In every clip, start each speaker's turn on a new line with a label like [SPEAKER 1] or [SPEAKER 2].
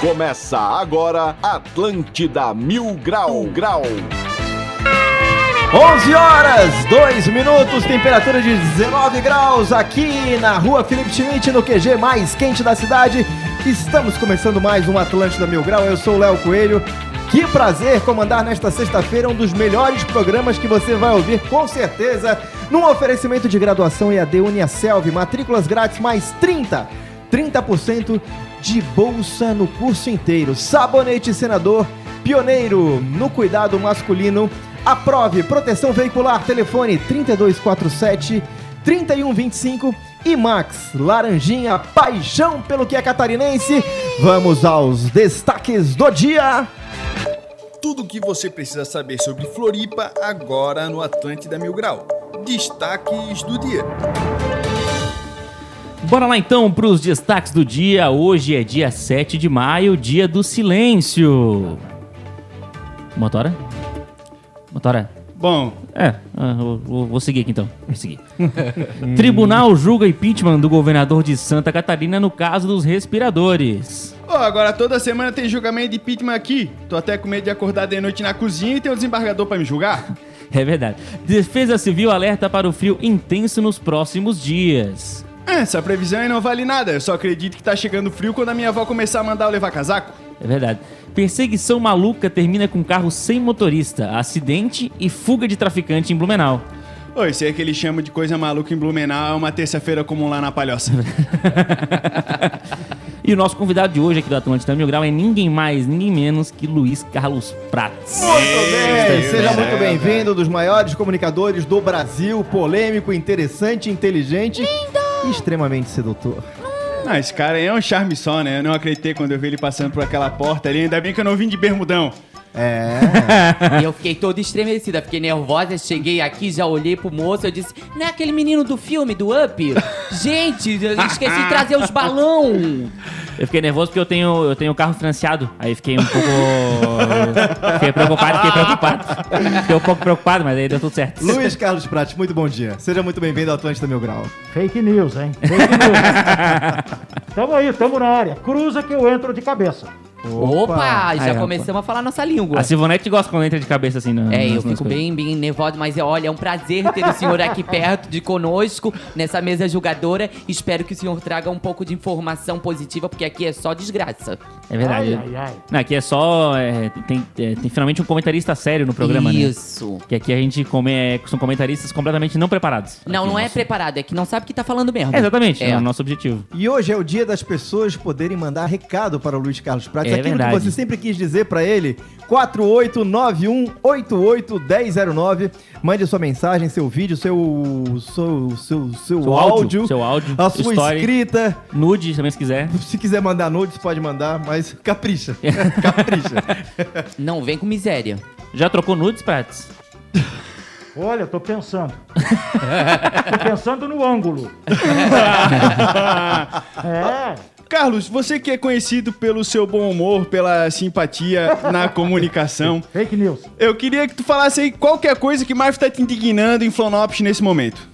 [SPEAKER 1] Começa agora Atlântida Mil Grau Grau.
[SPEAKER 2] 11 horas, 2 minutos, temperatura de 19 graus aqui na rua Felipe Schmidt, no QG mais quente da cidade. Estamos começando mais um Atlântida Mil Grau. Eu sou o Léo Coelho. Que prazer comandar nesta sexta-feira um dos melhores programas que você vai ouvir, com certeza, num oferecimento de graduação EAD Uniaselv, matrículas grátis mais 30, 30% de bolsa no curso inteiro. Sabonete Senador, pioneiro no cuidado masculino. Aprove proteção veicular, telefone 3247 3125 e Max Laranjinha, paixão pelo que é catarinense. Vamos aos destaques do dia.
[SPEAKER 3] Tudo o que você precisa saber sobre Floripa agora no Atlântida Mil Grau. Destaques do dia.
[SPEAKER 4] Bora lá então para os destaques do dia. Hoje é dia 7 de maio, dia do silêncio. Motora? Motora?
[SPEAKER 3] Bom,
[SPEAKER 4] É, ah, vou, vou- vou seguir aqui então. Vou seguir. Tribunal julga impeachment do governador de Santa Catarina no caso dos respiradores.
[SPEAKER 3] ó, agora toda semana tem julgamento de impeachment aqui. Tô até com medo de acordar de noite na cozinha e ter um desembargador pra me julgar.
[SPEAKER 4] É verdade. Defesa Civil alerta para o frio intenso nos próximos dias.
[SPEAKER 3] É, Essa previsão aí não vale nada. Eu só acredito que tá chegando frio quando a minha avó começar a mandar eu levar casaco.
[SPEAKER 4] É verdade. Perseguição maluca termina com carro sem motorista, acidente e fuga de traficante em Blumenau.
[SPEAKER 3] Ô, isso aí que eles chamam de coisa maluca em Blumenau é uma terça-feira comum lá na Palhoça.
[SPEAKER 4] E o nosso convidado de hoje aqui do Atlântida Mil Grau é ninguém mais, ninguém menos que Luiz Carlos Prates.
[SPEAKER 2] Muito bem,
[SPEAKER 3] Deus
[SPEAKER 2] seja muito bem-vindo, dos maiores comunicadores do Brasil, polêmico, interessante, inteligente e extremamente sedutor.
[SPEAKER 3] Não, esse cara aí é um charme só, né? Eu não acreditei quando eu vi ele passando por aquela porta ali. Ainda bem que eu não vim de bermudão.
[SPEAKER 2] É,
[SPEAKER 5] E eu fiquei toda estremecida, fiquei nervosa, cheguei aqui, já olhei pro moço, eu disse, não é aquele menino do filme, do Up? Gente, eu esqueci de trazer os balão.
[SPEAKER 4] Eu fiquei nervoso porque eu tenho, eu tenho carro financiado. Aí fiquei um pouco. fiquei preocupado, fiquei preocupado. Fiquei um pouco preocupado, mas aí deu tudo certo.
[SPEAKER 2] Luiz Carlos Prates, muito bom dia. Seja muito bem-vindo ao Atlântida Mil Grau.
[SPEAKER 6] Fake news, hein? Fake news. tamo aí, tamo na área. Cruza que eu entro de cabeça.
[SPEAKER 5] Opa, já
[SPEAKER 4] Aí,
[SPEAKER 5] começamos a falar nossa língua.
[SPEAKER 4] A Sivonete gosta quando entra de cabeça assim, né?
[SPEAKER 5] É, eu fico bem, bem nervosa, mas olha, é um prazer ter o senhor aqui perto de conosco, nessa mesa julgadora. Espero que o senhor traga um pouco de informação positiva, porque aqui é só desgraça.
[SPEAKER 4] É verdade.
[SPEAKER 6] Ai, ai, ai.
[SPEAKER 4] Não, aqui é só. é, tem, é, tem finalmente um comentarista sério no programa, né?
[SPEAKER 5] Isso.
[SPEAKER 4] Que aqui a gente come, é, são comentaristas completamente não preparados.
[SPEAKER 5] Não, não é
[SPEAKER 4] nosso-
[SPEAKER 5] preparado, é que não sabe o que tá falando mesmo.
[SPEAKER 4] É, exatamente, é.
[SPEAKER 5] É.
[SPEAKER 4] o nosso objetivo.
[SPEAKER 2] E hoje é o dia das pessoas poderem mandar recado para o Luiz Carlos
[SPEAKER 4] É
[SPEAKER 2] Aquilo
[SPEAKER 4] verdade.
[SPEAKER 2] que você sempre quis dizer para ele. 4891881009. Mande sua mensagem, seu vídeo, seu seu seu, seu,
[SPEAKER 4] Seu
[SPEAKER 2] áudio,
[SPEAKER 4] áudio, seu áudio,
[SPEAKER 2] a sua
[SPEAKER 4] story.
[SPEAKER 2] escrita.
[SPEAKER 4] Nude também, se quiser.
[SPEAKER 2] Se quiser mandar nudes, pode mandar, mas capricha. capricha.
[SPEAKER 5] Não vem com miséria.
[SPEAKER 4] Já trocou nudes, Prates?
[SPEAKER 6] Olha, tô pensando. tô pensando no ângulo. é.
[SPEAKER 3] Carlos, você que é conhecido pelo seu bom humor, pela simpatia na comunicação,
[SPEAKER 6] Fake news.
[SPEAKER 3] eu queria que tu falasse aí qualquer coisa que mais tá te indignando em Florianópolis nesse momento.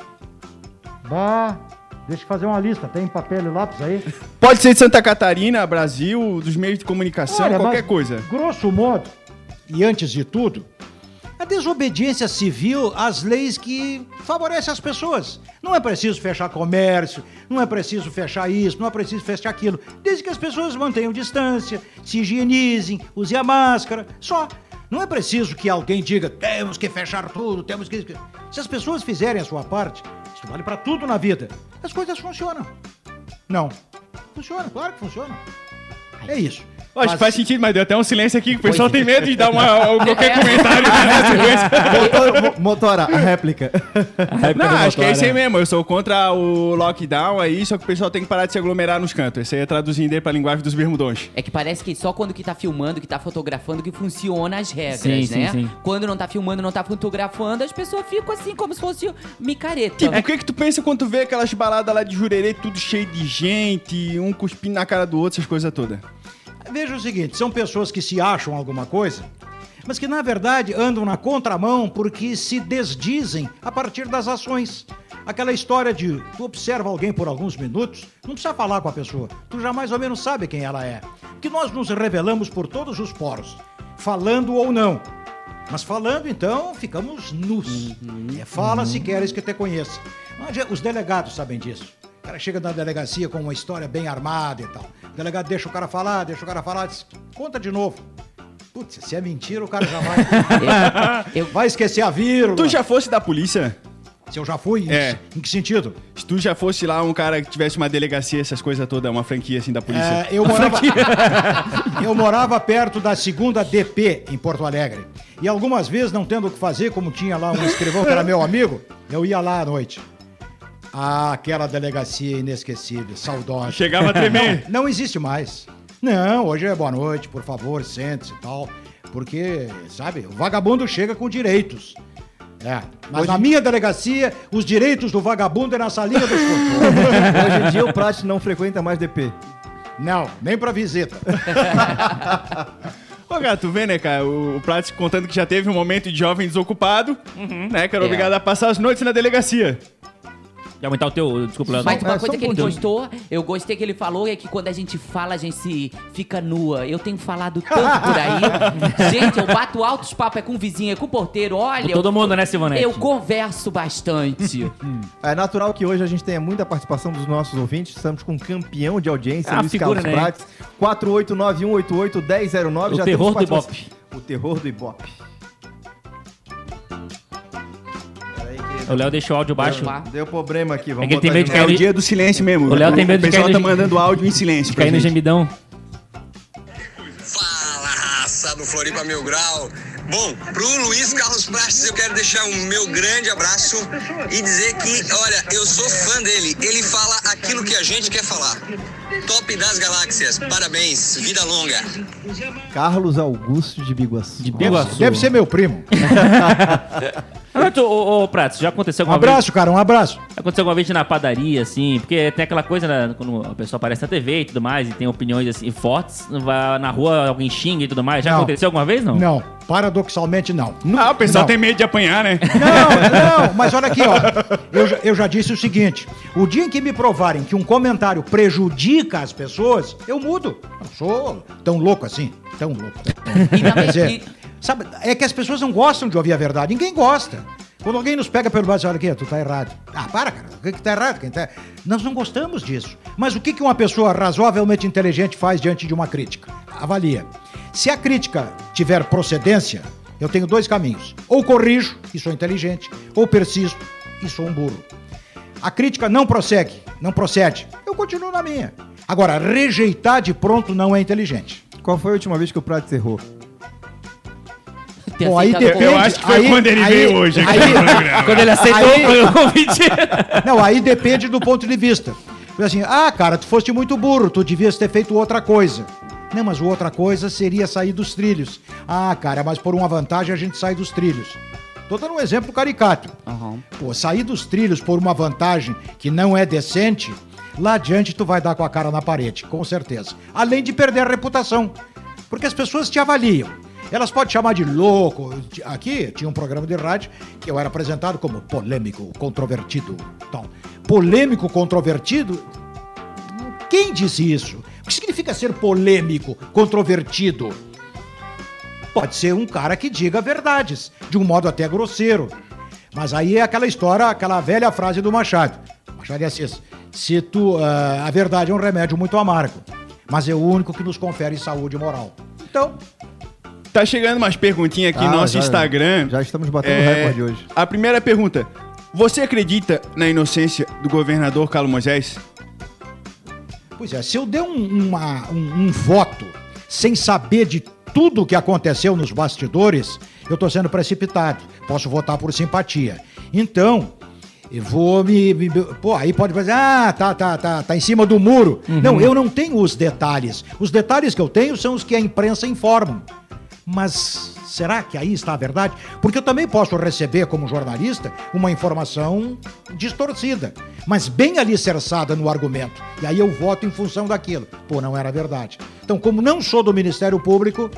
[SPEAKER 6] Bah, deixa eu fazer uma lista. Tem papel e lápis aí?
[SPEAKER 3] Pode ser de Santa Catarina, Brasil, dos meios de comunicação,
[SPEAKER 6] Olha,
[SPEAKER 3] qualquer coisa.
[SPEAKER 6] Grosso modo, e antes de tudo, a desobediência civil às leis que favorecem as pessoas. Não é preciso fechar comércio, não é preciso fechar isso, não é preciso fechar aquilo. Desde que as pessoas mantenham distância, se higienizem, usem a máscara, só. Não é preciso que alguém diga, temos que fechar tudo, temos que. Se as pessoas fizerem a sua parte, isso vale para tudo na vida, as coisas funcionam. Não. Funciona, claro que funciona. É isso.
[SPEAKER 3] Acho que faz sentido, mas deu até um silêncio aqui, que o pessoal tem medo de dar uma, qualquer comentário na sequência.
[SPEAKER 2] Motora, mo- motora, a réplica.
[SPEAKER 3] Não, acho que é isso aí
[SPEAKER 4] né?
[SPEAKER 3] mesmo. Eu sou contra o lockdown aí, só que o pessoal tem que parar de se aglomerar nos cantos. Esse aí é traduzindo aí pra linguagem dos bermudões.
[SPEAKER 5] É que parece que só quando que tá filmando, que tá fotografando, que funciona as regras,
[SPEAKER 4] Sim, sim,
[SPEAKER 5] né?
[SPEAKER 4] sim.
[SPEAKER 5] Quando não tá filmando, não tá fotografando, as pessoas ficam assim, como se fosse micareta.
[SPEAKER 3] Tipo, o que que tu pensa quando tu vê aquelas baladas lá de jurerê, tudo cheio de gente, um cuspindo na cara do outro, essas coisas todas?
[SPEAKER 6] Veja o seguinte, são pessoas que se acham alguma coisa, mas que na verdade andam na contramão porque se desdizem a partir das ações. Aquela história de tu observa alguém por alguns minutos, não precisa falar com a pessoa, tu já mais ou menos sabe quem ela é. Que nós nos revelamos por todos os poros, falando ou não. Mas falando, então, ficamos nus. É, fala se queres que te conheça. Mas, Os delegados sabem disso. O cara chega na delegacia com uma história bem armada e tal. O delegado deixa o cara falar, deixa o cara falar, diz, conta de novo. Putz, se é mentira, o cara já vai.
[SPEAKER 5] Eu,
[SPEAKER 6] vai esquecer a vírgula.
[SPEAKER 3] Tu já fosse da polícia?
[SPEAKER 6] Se eu já fui? Em-
[SPEAKER 3] É.
[SPEAKER 6] Em que sentido?
[SPEAKER 3] Se tu já fosse lá um cara que tivesse uma delegacia, essas coisas todas, uma franquia assim da polícia.
[SPEAKER 6] É, eu, morava, eu morava perto da segunda DP em Porto Alegre. E algumas vezes, não tendo o que fazer, como tinha lá um escrivão que era meu amigo, eu ia lá à noite. Ah, aquela delegacia inesquecível, saudosa.
[SPEAKER 3] Chegava a tremer.
[SPEAKER 6] Não existe mais. Não, hoje é boa noite, por favor, sente-se e tal. Porque, sabe, o vagabundo chega com direitos. É. Mas na minha delegacia, os direitos do vagabundo é na salinha dos controles.
[SPEAKER 2] Hoje em dia o Prat não frequenta mais DP.
[SPEAKER 6] Não, nem pra visita.
[SPEAKER 3] Ô, cara, tu vê, né, cara, o, o Prats contando que já teve um momento de jovem desocupado, né, que era
[SPEAKER 5] É.
[SPEAKER 3] obrigado a passar as noites na delegacia.
[SPEAKER 4] Quer aumentar o teu. Desculpa, Léo.
[SPEAKER 5] Mas uma
[SPEAKER 2] É,
[SPEAKER 5] coisa que ele gostou, eu gostei que ele falou, é que quando a gente fala, a gente se fica nua. Eu tenho falado tanto por aí. gente, eu bato altos papos, é com o vizinho, é com o porteiro, olha.
[SPEAKER 4] Com todo
[SPEAKER 5] eu,
[SPEAKER 4] mundo, né, Silvanete?
[SPEAKER 5] Eu converso bastante.
[SPEAKER 2] É natural que hoje a gente tenha muita participação dos nossos ouvintes. Estamos com um campeão de audiência,
[SPEAKER 4] Ah,
[SPEAKER 2] Luiz
[SPEAKER 4] figura,
[SPEAKER 2] Carlos
[SPEAKER 4] né?
[SPEAKER 2] Prates. 4891881009.
[SPEAKER 4] O
[SPEAKER 2] Já
[SPEAKER 4] terror do
[SPEAKER 2] patrocínio- O terror do Ibope.
[SPEAKER 4] O Léo deixou o áudio baixo.
[SPEAKER 2] Deu problema aqui, vamos
[SPEAKER 4] É que ele tem medo
[SPEAKER 2] de
[SPEAKER 4] de
[SPEAKER 2] novo.
[SPEAKER 4] cair
[SPEAKER 3] dia do silêncio mesmo.
[SPEAKER 4] O Léo tem medo de
[SPEAKER 3] O pessoal
[SPEAKER 4] cair
[SPEAKER 3] tá mandando áudio em silêncio pra
[SPEAKER 4] Cair no gemidão.
[SPEAKER 7] Fala, raça do Floripa Mil Grau. Bom, pro Luiz Carlos Prestes eu quero deixar um meu grande abraço e dizer que, olha, eu sou fã dele. Ele fala aquilo que a gente quer falar. Top das galáxias. Parabéns. Vida longa.
[SPEAKER 2] Carlos Augusto de Biguaçu.
[SPEAKER 4] De
[SPEAKER 6] Deve,
[SPEAKER 4] Biguaçu.
[SPEAKER 6] deve ser meu primo.
[SPEAKER 4] Ô, ô, Pratos, já aconteceu
[SPEAKER 6] Um
[SPEAKER 4] alguma vez?
[SPEAKER 6] abraço, cara, um abraço.
[SPEAKER 4] Aconteceu alguma vez na padaria, assim, porque tem aquela coisa, né, quando a pessoa aparece na TV e tudo mais, e tem opiniões, assim, fortes, na rua alguém xinga e tudo mais. Já
[SPEAKER 6] Não.
[SPEAKER 4] aconteceu alguma vez, não?
[SPEAKER 6] Não, paradoxalmente não.
[SPEAKER 3] Ah, o pessoal
[SPEAKER 6] Não.
[SPEAKER 3] tem medo de apanhar, né?
[SPEAKER 6] Não, não, mas olha aqui, ó. Eu, já- eu já disse o seguinte: o dia em que me provarem que um comentário prejudica as pessoas, eu mudo. Não sou tão louco assim. Tão louco. Quer dizer, sabe, é que as pessoas não gostam de ouvir a verdade. Ninguém gosta. Quando alguém nos pega pelo braço e olha aqui, tu tá errado. Ah, para, cara. O que, que tá errado? Quem tá... Nós não gostamos disso. Mas o que, que uma pessoa razoavelmente inteligente faz diante de uma crítica? Avalia. Se a crítica tiver procedência, eu tenho dois caminhos. Ou corrijo, e sou inteligente, ou persisto, e sou um burro. A crítica não prossegue, não procede. Eu continuo na minha. Agora, rejeitar de pronto não é inteligente.
[SPEAKER 2] Qual foi a última vez que o Prates errou?
[SPEAKER 6] Bom, aí depende.
[SPEAKER 3] Eu acho que foi
[SPEAKER 6] aí-
[SPEAKER 3] quando ele
[SPEAKER 6] aí-
[SPEAKER 3] veio hoje aqui
[SPEAKER 6] aí-
[SPEAKER 3] no programa.
[SPEAKER 4] Quando ele aceitou
[SPEAKER 6] Aí-
[SPEAKER 4] o convite.
[SPEAKER 6] Não, aí depende do ponto de vista. Assim, ah, cara, tu foste muito burro, tu devias ter feito outra coisa. Não, mas outra coisa seria sair dos trilhos. Ah, cara, mas por uma vantagem a gente sai dos trilhos. Tô dando um exemplo caricato.
[SPEAKER 5] Aham.
[SPEAKER 6] Pô, sair dos trilhos por uma vantagem que não é decente, lá adiante tu vai dar com a cara na parede, com certeza. Além de perder a reputação. Porque as pessoas te avaliam. Elas podem chamar de louco. Aqui tinha um programa de rádio que eu era apresentado como polêmico, controvertido. Então, polêmico, controvertido? Quem disse isso? O que significa ser polêmico, controvertido? Pode ser um cara que diga verdades, de um modo até grosseiro. Mas aí é aquela história, aquela velha frase do Machado. Machado de Assis. Se tu, ah, a verdade é um remédio muito amargo, mas é o único que nos confere saúde moral. Então,
[SPEAKER 3] Tá chegando umas perguntinhas aqui
[SPEAKER 2] Ah,
[SPEAKER 3] no nosso
[SPEAKER 2] já-
[SPEAKER 3] Instagram.
[SPEAKER 2] Já estamos batendo
[SPEAKER 3] É,
[SPEAKER 2] recorde hoje.
[SPEAKER 3] A primeira pergunta. Você acredita na inocência do governador Carlos Moisés?
[SPEAKER 6] Pois é, se eu der um, uma- um- um voto sem saber de tudo o que aconteceu nos bastidores, eu tô sendo precipitado. Posso votar por simpatia. Então, eu vou me, me- Pô, aí pode dizer, ah, tá, tá, tá, tá em cima do muro. Não, eu não tenho os detalhes. Os detalhes que eu tenho são os que a imprensa informa. Mas será que aí está a verdade? Porque eu também posso receber, como jornalista, uma informação distorcida, mas bem alicerçada no argumento. E aí eu voto em função daquilo. Pô, não era verdade. Então, como não sou do Ministério Público.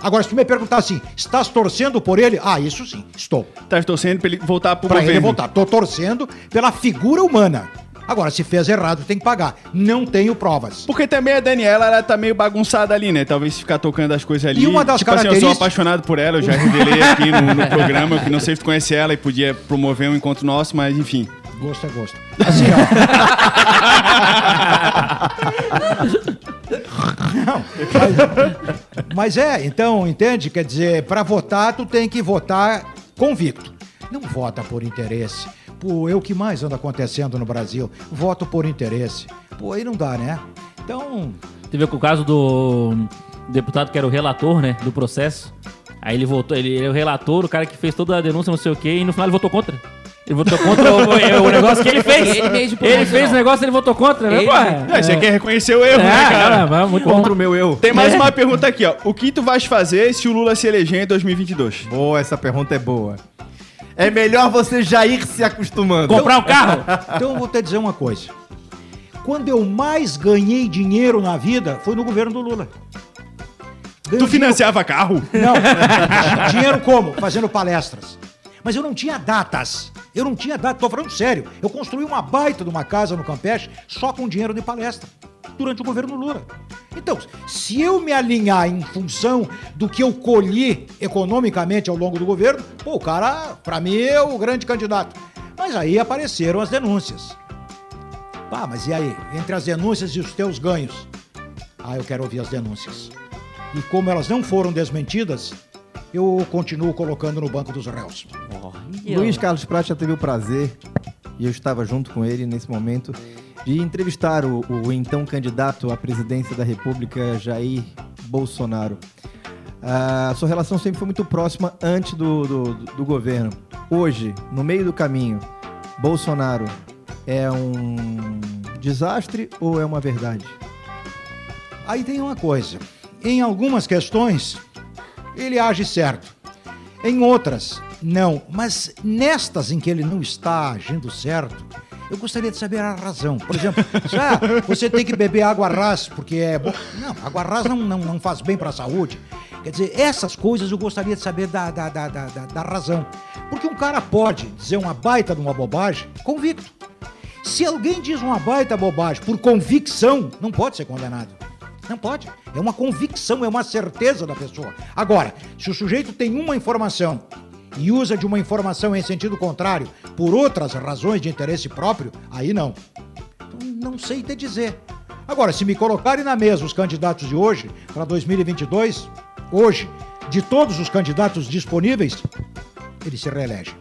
[SPEAKER 6] Agora, se tu me perguntar assim, estás torcendo por ele? Ah, isso sim, estou.
[SPEAKER 3] Tá torcendo pra ele voltar pro
[SPEAKER 6] Pra
[SPEAKER 3] governo.
[SPEAKER 6] ele voltar. Tô torcendo pela figura humana. Agora, se fez errado, tem que pagar. Não tenho provas.
[SPEAKER 3] Porque também a Daniela, ela tá meio bagunçada ali, né? Talvez ficar tocando as coisas ali.
[SPEAKER 6] E uma das
[SPEAKER 3] tipo assim, eu sou
[SPEAKER 6] características-
[SPEAKER 3] apaixonado por ela, eu já revelei aqui no, no programa, que não sei se tu conhece ela e podia promover um encontro nosso, mas enfim.
[SPEAKER 6] Gosto é gosto. Assim, ó. Não, mas, mas é, então, entende? Quer dizer, para votar, tu tem que votar convicto. Não vota por interesse. Pô, é o que mais anda acontecendo no Brasil. Voto por interesse. Pô, aí não dá, né? Então,
[SPEAKER 4] Teve com o caso do deputado que era o relator, né, do processo. Aí ele votou, ele é o relator, o cara que fez toda a denúncia, não sei o quê, e no final ele votou contra. Ele votou contra o, o- negócio que ele fez.
[SPEAKER 5] Ele mesmo
[SPEAKER 4] Ele fez o negócio, ele votou contra, né?
[SPEAKER 5] Ele-
[SPEAKER 4] Porra.
[SPEAKER 3] Ah, você quer reconhecer o erro, né,
[SPEAKER 4] É,
[SPEAKER 3] cara?
[SPEAKER 4] cara, muito bom.
[SPEAKER 2] Contra o meu eu.
[SPEAKER 3] Tem mais uma pergunta aqui, ó. O que tu vais fazer se o Lula se eleger em 2022?
[SPEAKER 2] Boa, essa pergunta é boa. É melhor você já ir se acostumando.
[SPEAKER 4] Comprar o carro?
[SPEAKER 6] então eu vou te dizer uma coisa. Quando eu mais ganhei dinheiro na vida foi no governo do Lula.
[SPEAKER 3] Tu financiava carro?
[SPEAKER 6] Não. Di- Dinheiro como? Fazendo palestras. Mas eu não tinha datas. Eu não tinha datas. Tô falando sério. Eu construí uma baita de uma casa no Campeche só com dinheiro de palestra. Durante o governo Lula. Então, se eu me alinhar em função do que eu colhi economicamente ao longo do governo, pô, o cara, pra mim, é o grande candidato. Mas aí apareceram as denúncias. Pá, mas e aí? Entre as denúncias e os teus ganhos? Ah, eu quero ouvir as denúncias. E como elas não foram desmentidas, eu continuo colocando no banco dos réus.
[SPEAKER 2] Luiz Carlos Prata já teve o prazer, e eu estava junto com ele nesse momento, de entrevistar o, o então candidato à presidência da República, Jair Bolsonaro. A sua relação sempre foi muito próxima antes do, do, do governo. Hoje, no meio do caminho, Bolsonaro é um desastre ou é uma verdade?
[SPEAKER 6] Aí tem uma coisa. Em algumas questões, ele age certo. Em outras, não. Mas nestas em que ele não está agindo certo, eu gostaria de saber a razão. Por exemplo, ah, você tem que beber água ras, porque é bom. Não, água ras não, não, não faz bem para a saúde. Quer dizer, essas coisas eu gostaria de saber da, da, da, da, da- da razão. Porque um cara pode dizer uma baita de uma bobagem convicto. Se alguém diz uma baita bobagem por convicção, não pode ser condenado. Não pode. É uma convicção, é uma certeza da pessoa. Agora, se o sujeito tem uma informação e usa de uma informação em sentido contrário por outras razões de interesse próprio, aí não. Então, não sei te dizer. Agora, se me colocarem na mesa os candidatos de hoje, para 2022, hoje, de todos os candidatos disponíveis, ele se reelege.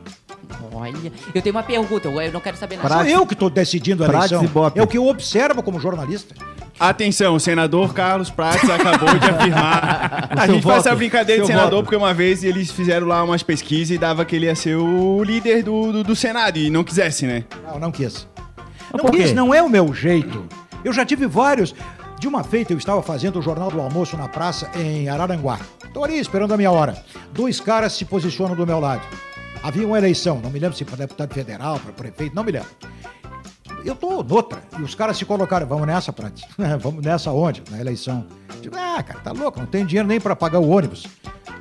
[SPEAKER 5] Olha, eu tenho uma pergunta, eu não quero saber nada.
[SPEAKER 6] Sou eu que estou decidindo a eleição. É o que eu observo como jornalista.
[SPEAKER 3] Atenção, o senador Carlos Prates acabou de afirmar. A gente faz
[SPEAKER 2] voto,
[SPEAKER 3] essa brincadeira de senador
[SPEAKER 2] voto.
[SPEAKER 3] porque uma vez eles fizeram lá umas pesquisas e dava que ele ia ser o líder do, do, do Senado e não quisesse, né?
[SPEAKER 6] Não, não quis.
[SPEAKER 4] Mas
[SPEAKER 6] Não
[SPEAKER 4] por
[SPEAKER 6] quis,
[SPEAKER 4] quê?
[SPEAKER 6] não é o meu jeito. Eu já tive vários. De uma feita, eu estava fazendo o Jornal do Almoço na praça em Araranguá. Estou ali esperando a minha hora. Dois caras se posicionam do meu lado. Havia uma eleição, não me lembro se para deputado federal, para prefeito, não me lembro. Eu tô noutra. E os caras se colocaram, vamos nessa, Prates. vamos nessa onde? Na eleição. Digo, ah, cara, tá louco, não tem dinheiro nem para pagar o ônibus.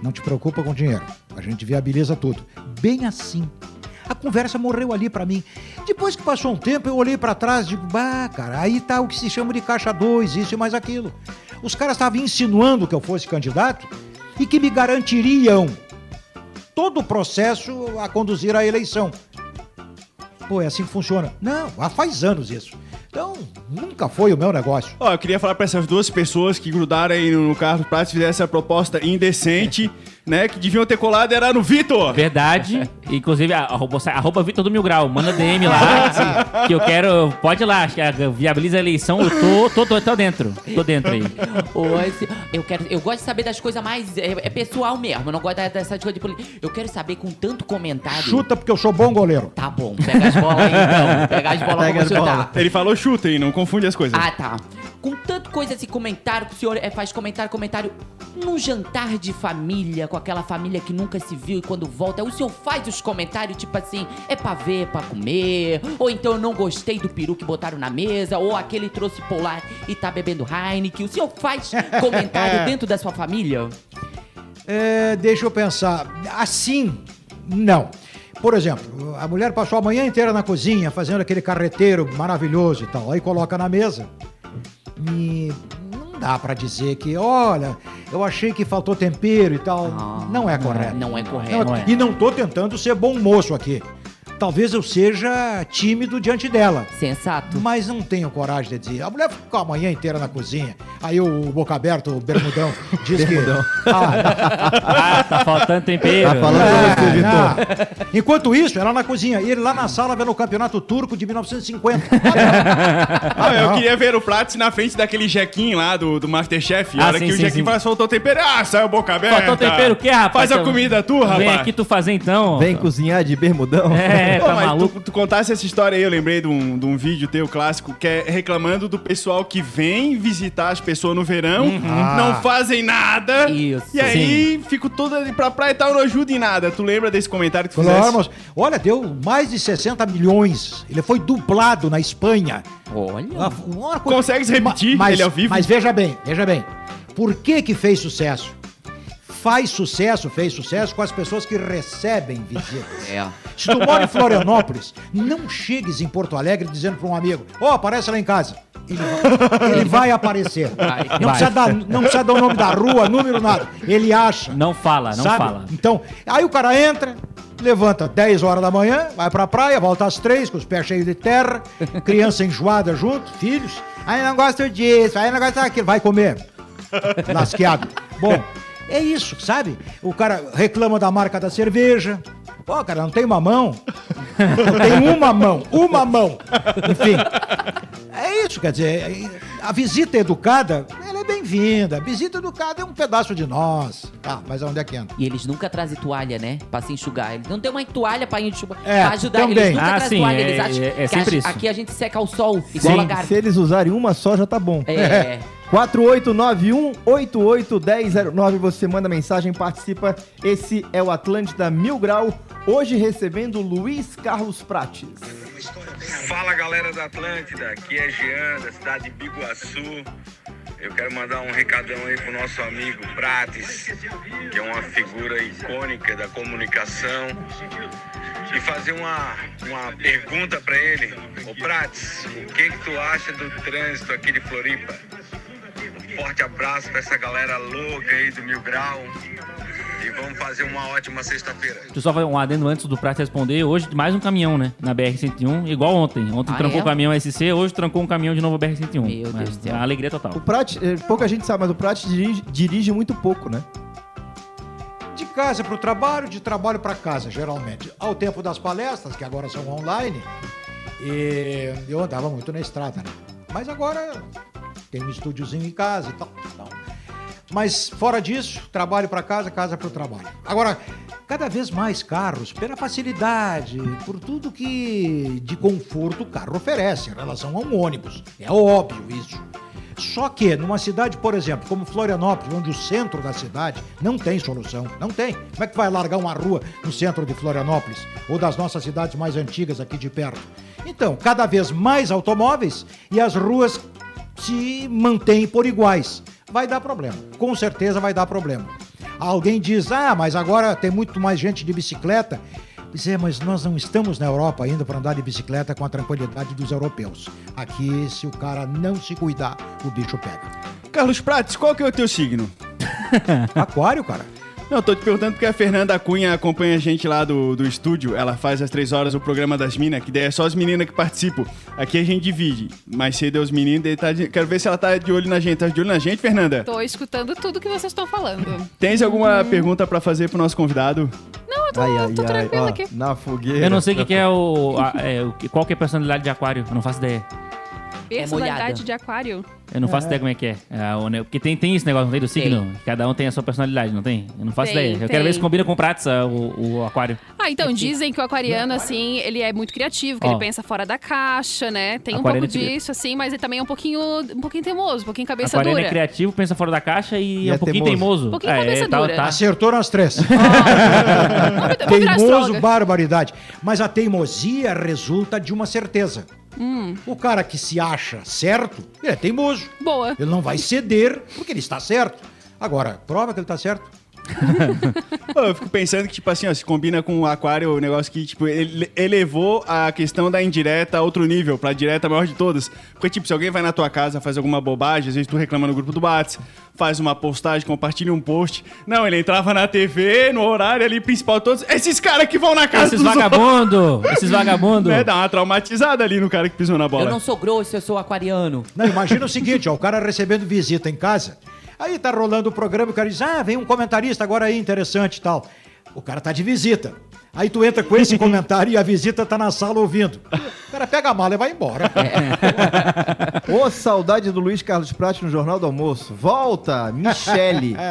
[SPEAKER 6] Não te preocupa com dinheiro. A gente viabiliza tudo. Bem assim. A conversa morreu ali pra mim. Depois que passou um tempo, eu olhei pra trás e digo, bah, cara, aí tá o que se chama de caixa 2, isso e mais aquilo. Os caras estavam insinuando que eu fosse candidato e que me garantiriam todo o processo a conduzir à eleição. Pô, é assim que funciona. Não, há faz anos isso. Então, nunca foi o meu negócio.
[SPEAKER 3] Ó, eu queria falar pra essas duas pessoas que grudaram aí no Carlos Prates e fizeram essa proposta indecente né, que deviam ter colado era no Vitor.
[SPEAKER 4] Verdade. Inclusive, arroba, arroba Vitor do Mil Grau. Manda DM lá. que eu quero. Pode ir lá. acho que a- Viabiliza a eleição. Eu tô, tô, tô, tô dentro. Tô dentro aí.
[SPEAKER 5] Eu quero, eu gosto de saber das coisas mais é, é pessoal mesmo. Eu não gosto dessas coisas de política. Eu quero saber com tanto comentário.
[SPEAKER 6] Chuta porque eu sou bom goleiro.
[SPEAKER 5] Tá bom, pega as bolas aí então. Pega as bolas
[SPEAKER 2] Pega
[SPEAKER 5] pra
[SPEAKER 2] as
[SPEAKER 5] chutar.
[SPEAKER 2] bolas.
[SPEAKER 3] Ele falou chuta, hein? Não confunde as coisas.
[SPEAKER 5] Ah, tá. Com tanto coisa assim, comentário, que o senhor é, faz comentário, comentário. Num jantar de família, com aquela família que nunca se viu e quando volta, o senhor faz os comentários tipo assim, é pra ver, é pra comer, ou então eu não gostei do peru que botaram na mesa, ou aquele trouxe polar e tá bebendo Heineken. O senhor faz comentário dentro da sua família?
[SPEAKER 6] É, deixa eu pensar. Assim, não. Por exemplo, a mulher passou a manhã inteira na cozinha fazendo aquele carreteiro maravilhoso e tal. Aí coloca na mesa e dá pra dizer que, olha, eu achei que faltou tempero e tal.
[SPEAKER 5] Ah,
[SPEAKER 6] não é correto.
[SPEAKER 5] Não é correto.
[SPEAKER 6] Não é- E não tô tentando ser bom moço aqui. Talvez eu seja tímido diante dela.
[SPEAKER 5] Sensato.
[SPEAKER 6] Mas não tenho coragem de dizer. A mulher ficou a manhã inteira na cozinha. Aí o boca aberto, o bermudão, diz que. Ah,
[SPEAKER 4] Ah, tá faltando tempero.
[SPEAKER 2] Tá falando pra você,
[SPEAKER 6] é,
[SPEAKER 2] Vitor.
[SPEAKER 6] Enquanto isso, ela na cozinha. E ele lá na sala vendo o campeonato turco de 1950.
[SPEAKER 3] Ah, eu
[SPEAKER 6] não.
[SPEAKER 3] queria ver o Prats na frente daquele Jequim lá do, do Masterchef. A
[SPEAKER 4] Ah,
[SPEAKER 3] hora
[SPEAKER 4] sim,
[SPEAKER 3] que o
[SPEAKER 4] sim,
[SPEAKER 3] Jequim
[SPEAKER 4] sim.
[SPEAKER 3] faz, soltou tempero. Ah, saiu boca aberta.
[SPEAKER 4] Faltou tempero o quê, rapaz?
[SPEAKER 3] Faz a comida tua, rapaz.
[SPEAKER 4] Vem aqui tu fazer então.
[SPEAKER 2] Vem cozinhar de bermudão.
[SPEAKER 4] É,
[SPEAKER 3] Pô,
[SPEAKER 4] tá
[SPEAKER 3] mas
[SPEAKER 4] maluco.
[SPEAKER 3] Tu, tu contasse essa história aí, eu lembrei de um, de um vídeo teu clássico que é reclamando do pessoal que vem visitar as pessoas no verão, não
[SPEAKER 6] Ah.
[SPEAKER 3] fazem nada.
[SPEAKER 5] Isso.
[SPEAKER 3] E aí fico toda ali pra praia e tal, não ajuda em nada. Tu lembra desse comentário que tu
[SPEAKER 6] Claro,
[SPEAKER 3] fizesse?
[SPEAKER 6] mas, olha, deu mais de 60 milhões. Ele foi dublado na Espanha.
[SPEAKER 5] Olha.
[SPEAKER 6] Uma- uma coisa-
[SPEAKER 3] Consegues repetir
[SPEAKER 6] Ma- mas,
[SPEAKER 3] ele ao vivo?
[SPEAKER 6] Mas veja bem, veja bem. Por que que fez sucesso? Faz sucesso, fez sucesso com as pessoas que recebem visitas.
[SPEAKER 5] É.
[SPEAKER 6] Se tu mora em Florianópolis, não chegues em Porto Alegre dizendo para um amigo, ó, aparece lá em casa. Ele vai, ele vai aparecer.
[SPEAKER 5] Vai.
[SPEAKER 6] Não, precisa dar, não precisa dar o nome da rua, número, nada. Ele acha.
[SPEAKER 4] Não fala, não
[SPEAKER 6] sabe?
[SPEAKER 4] fala.
[SPEAKER 6] Então, aí o cara entra, levanta 10 horas da manhã, vai pra praia, volta às 3, com os pés cheios de terra, criança enjoada junto, filhos. Aí não gosto disso, aí não gosto daquilo, vai comer. Lasqueado. Bom, é isso, sabe? O cara reclama da marca da cerveja. Pô, cara, não tem uma mão. Eu tenho uma mão, uma mão. Enfim. É isso, quer dizer, a visita educada, ela é bem-vinda. A visita educada é um pedaço de nós. Tá, mas onde é que entra?
[SPEAKER 5] E eles nunca trazem toalha, né? Pra se enxugar. Eles não tem uma toalha pra enxugar.
[SPEAKER 6] É,
[SPEAKER 5] pra ajudar.
[SPEAKER 6] também.
[SPEAKER 5] Eles nunca
[SPEAKER 4] Ah,
[SPEAKER 5] trazem
[SPEAKER 4] sim,
[SPEAKER 5] toalha.
[SPEAKER 4] é-
[SPEAKER 5] Eles acham
[SPEAKER 4] é- é
[SPEAKER 5] que
[SPEAKER 4] sempre
[SPEAKER 5] a-
[SPEAKER 4] isso.
[SPEAKER 5] aqui a gente seca ao sol, igual a
[SPEAKER 2] Sim,
[SPEAKER 5] gar...
[SPEAKER 2] se eles usarem uma só, já tá bom.
[SPEAKER 5] É.
[SPEAKER 2] 4891-881009. Você manda mensagem, participa. Esse é o Atlântida Mil Grau. Hoje recebendo Luiz Carlos Prates.
[SPEAKER 7] Fala galera da Atlântida, aqui é Jean, da cidade de Biguaçu. Eu quero mandar um recadão aí pro nosso amigo Prates, que é uma figura icônica da comunicação, e fazer uma, uma pergunta pra ele. Ô Prates, o que que tu acha do trânsito aqui de Floripa? Um forte abraço pra essa galera louca aí do Mil Grau. E vamos fazer uma ótima sexta-feira.
[SPEAKER 4] Deixa eu só fazer um adendo antes do Prato responder. Hoje, mais um caminhão, né? Na BR-101, igual ontem. Ontem
[SPEAKER 5] Ah,
[SPEAKER 4] trancou
[SPEAKER 5] é?
[SPEAKER 4] o caminhão SC, hoje trancou um caminhão de novo a BR-101.
[SPEAKER 5] Meu Deus do céu.
[SPEAKER 4] É uma alegria total.
[SPEAKER 2] O Prates, eh, pouca gente sabe, mas o Prates dirige, dirige muito pouco, né?
[SPEAKER 6] De casa para o trabalho, de trabalho para casa, geralmente. Ao tempo das palestras, que agora são online, e eu andava muito na estrada, né? Mas agora tem um estúdiozinho em casa e tal. Então, mas fora disso, trabalho para casa, casa para o trabalho. Agora, cada vez mais carros, pela facilidade, por tudo que de conforto o carro oferece em relação a um ônibus. É óbvio isso. Só que numa cidade, por exemplo, como Florianópolis, onde o centro da cidade não tem solução, não tem. Como é que vai largar uma rua no centro de Florianópolis ou das nossas cidades mais antigas aqui de perto? Então, cada vez mais automóveis e as ruas se mantêm por iguais. Vai dar problema. Com certeza vai dar problema. Alguém diz: "Ah, mas agora tem muito mais gente de bicicleta". Pois é, mas nós não estamos na Europa ainda para andar de bicicleta com a tranquilidade dos europeus. Aqui, se o cara não se cuidar, o bicho pega.
[SPEAKER 3] Carlos Prates, qual que é o teu signo?
[SPEAKER 6] Aquário, cara.
[SPEAKER 3] Não, tô te perguntando porque a Fernanda Cunha acompanha a gente lá do, do estúdio. Ela faz às três horas o programa das minas, que daí é só as meninas que participam. Aqui a gente divide. Mais cedo é os meninos, daí tá de- quero ver se ela tá de olho na gente. Tá de olho na gente, Fernanda?
[SPEAKER 8] Tô escutando tudo que vocês estão falando.
[SPEAKER 3] Tens alguma pergunta pra fazer pro nosso convidado?
[SPEAKER 8] Não, eu tô,
[SPEAKER 2] Ai, ai,
[SPEAKER 8] tô
[SPEAKER 2] ai,
[SPEAKER 8] tranquila
[SPEAKER 2] ó,
[SPEAKER 8] aqui.
[SPEAKER 2] Na fogueira.
[SPEAKER 4] Eu não sei o que, que é o, a- é, o que- Qual que é a personalidade de aquário. Eu não faço ideia.
[SPEAKER 8] Personalidade de aquário.
[SPEAKER 4] Eu não faço ideia como é que é. É, Porque tem, tem esse negócio, não tem do signo? Cada um tem a sua personalidade, não tem? Eu não faço
[SPEAKER 8] Tem,
[SPEAKER 4] ideia. Eu
[SPEAKER 8] tem.
[SPEAKER 4] quero ver se combina com o Prates, ah, o, o aquário.
[SPEAKER 8] Ah, então, dizem que o aquariano, assim, ele é muito criativo, que
[SPEAKER 4] Ó.
[SPEAKER 8] ele pensa fora da caixa, né? Tem um
[SPEAKER 4] Aquariano
[SPEAKER 8] pouco
[SPEAKER 4] é
[SPEAKER 8] disso, assim, mas ele também é um pouquinho, um pouquinho teimoso, um pouquinho cabeça
[SPEAKER 4] aquariano
[SPEAKER 8] dura.
[SPEAKER 4] é criativo, pensa fora da caixa e,
[SPEAKER 2] E
[SPEAKER 4] é
[SPEAKER 2] é
[SPEAKER 4] um pouquinho
[SPEAKER 2] teimoso.
[SPEAKER 4] teimoso.
[SPEAKER 8] Um pouquinho
[SPEAKER 4] é,
[SPEAKER 8] cabeça
[SPEAKER 4] tá-
[SPEAKER 8] dura.
[SPEAKER 4] tá-
[SPEAKER 6] Acertou nas três.
[SPEAKER 8] Virar
[SPEAKER 6] Teimoso, barbaridade. Mas a teimosia resulta de uma certeza.
[SPEAKER 8] Hum.
[SPEAKER 6] O cara que se acha certo, ele é teimoso.
[SPEAKER 8] Boa.
[SPEAKER 6] Ele não vai ceder porque ele está certo. Agora, prova que ele está certo.
[SPEAKER 3] Pô, eu fico pensando que, tipo assim, ó, se combina com o aquário, o negócio que, tipo, ele elevou a questão da indireta a outro nível, pra direta maior de todas. Porque, tipo, se alguém vai na tua casa, faz alguma bobagem, às vezes tu reclama no grupo do Whats, faz uma postagem, compartilha um post. Não, ele entrava na TV, no horário ali principal, todos. Esses caras que vão na casa
[SPEAKER 4] Esses vagabundo! Esses vagabundo!
[SPEAKER 3] né? Dá uma traumatizada ali no cara que pisou na bola.
[SPEAKER 5] Eu não sou grosso, eu sou aquariano.
[SPEAKER 6] Não, imagina o seguinte, ó, o cara recebendo visita em casa, aí tá rolando o programa e o cara diz, ah, vem um comentarista agora aí, interessante e tal. O cara tá de visita. Aí tu entra com esse comentário e a visita tá na sala ouvindo. O cara pega a mala e vai embora.
[SPEAKER 2] Ô, saudade do Luiz Carlos Prates no Jornal do Almoço. Volta, Michele.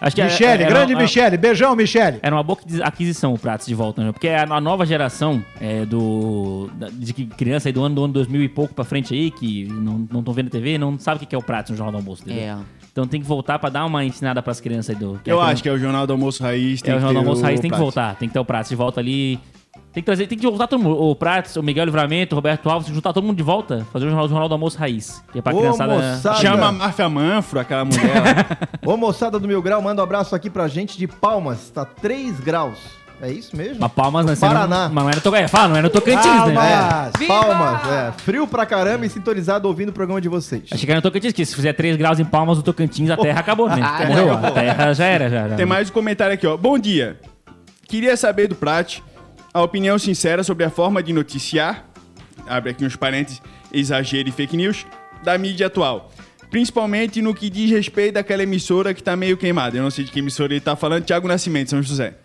[SPEAKER 6] É.
[SPEAKER 4] Acho que é-
[SPEAKER 6] Michele,
[SPEAKER 4] era-
[SPEAKER 6] grande
[SPEAKER 4] era-
[SPEAKER 6] Michele. Beijão, Michele.
[SPEAKER 4] Era uma boa aquisi- aquisição o Pratos de volta, né? Porque a, nova geração é, do, da- de que criança aí do ano, do ano 2000 e pouco pra frente aí, que não estão vendo TV, não sabe o que que é o Pratos no Jornal do Almoço, entendeu?
[SPEAKER 5] É.
[SPEAKER 4] Então tem que voltar pra dar uma ensinada pras crianças aí do...
[SPEAKER 3] Eu acho que é o Jornal do Almoço Raiz.
[SPEAKER 4] É, o Jornal do Almoço Raiz tem que voltar, tem que ter o Pratos de volta ali. Tem que trazer, tem que voltar todo mundo. O Pratos, o Miguel Livramento, o Roberto Alves, juntar todo mundo de volta, fazer o Jornal, o Jornal do Almoço Raiz. Que é pra
[SPEAKER 2] Ô,
[SPEAKER 4] criançada.
[SPEAKER 2] moçada.
[SPEAKER 3] Chama a Máfia Manfro, aquela mulher lá.
[SPEAKER 2] Ô, moçada do Mil Grau, manda um abraço aqui pra gente de Palmas. Tá 3 graus. É isso mesmo?
[SPEAKER 4] Mas Palmas não é
[SPEAKER 2] Paraná.
[SPEAKER 4] Mas não é no Tocantins. Fala, não é no Tocantins, né?
[SPEAKER 6] Palmas.
[SPEAKER 2] É, Palmas, é. Frio pra caramba e sintonizado ouvindo o programa de vocês.
[SPEAKER 4] Achei que era no Tocantins, que se fizer 3 graus em Palmas do Tocantins, a terra acabou, né?
[SPEAKER 5] Ah,
[SPEAKER 4] Morreu,
[SPEAKER 5] não.
[SPEAKER 4] a terra já era, já. já.
[SPEAKER 3] Tem mais um comentário aqui, ó. Bom dia. Queria saber do Prat a opinião sincera sobre a forma de noticiar, abre aqui uns parênteses, exagero e fake news, da mídia atual. Principalmente no que diz respeito àquela emissora que tá meio queimada. Eu não sei de que emissora ele tá falando, Thiago Nascimento, São José.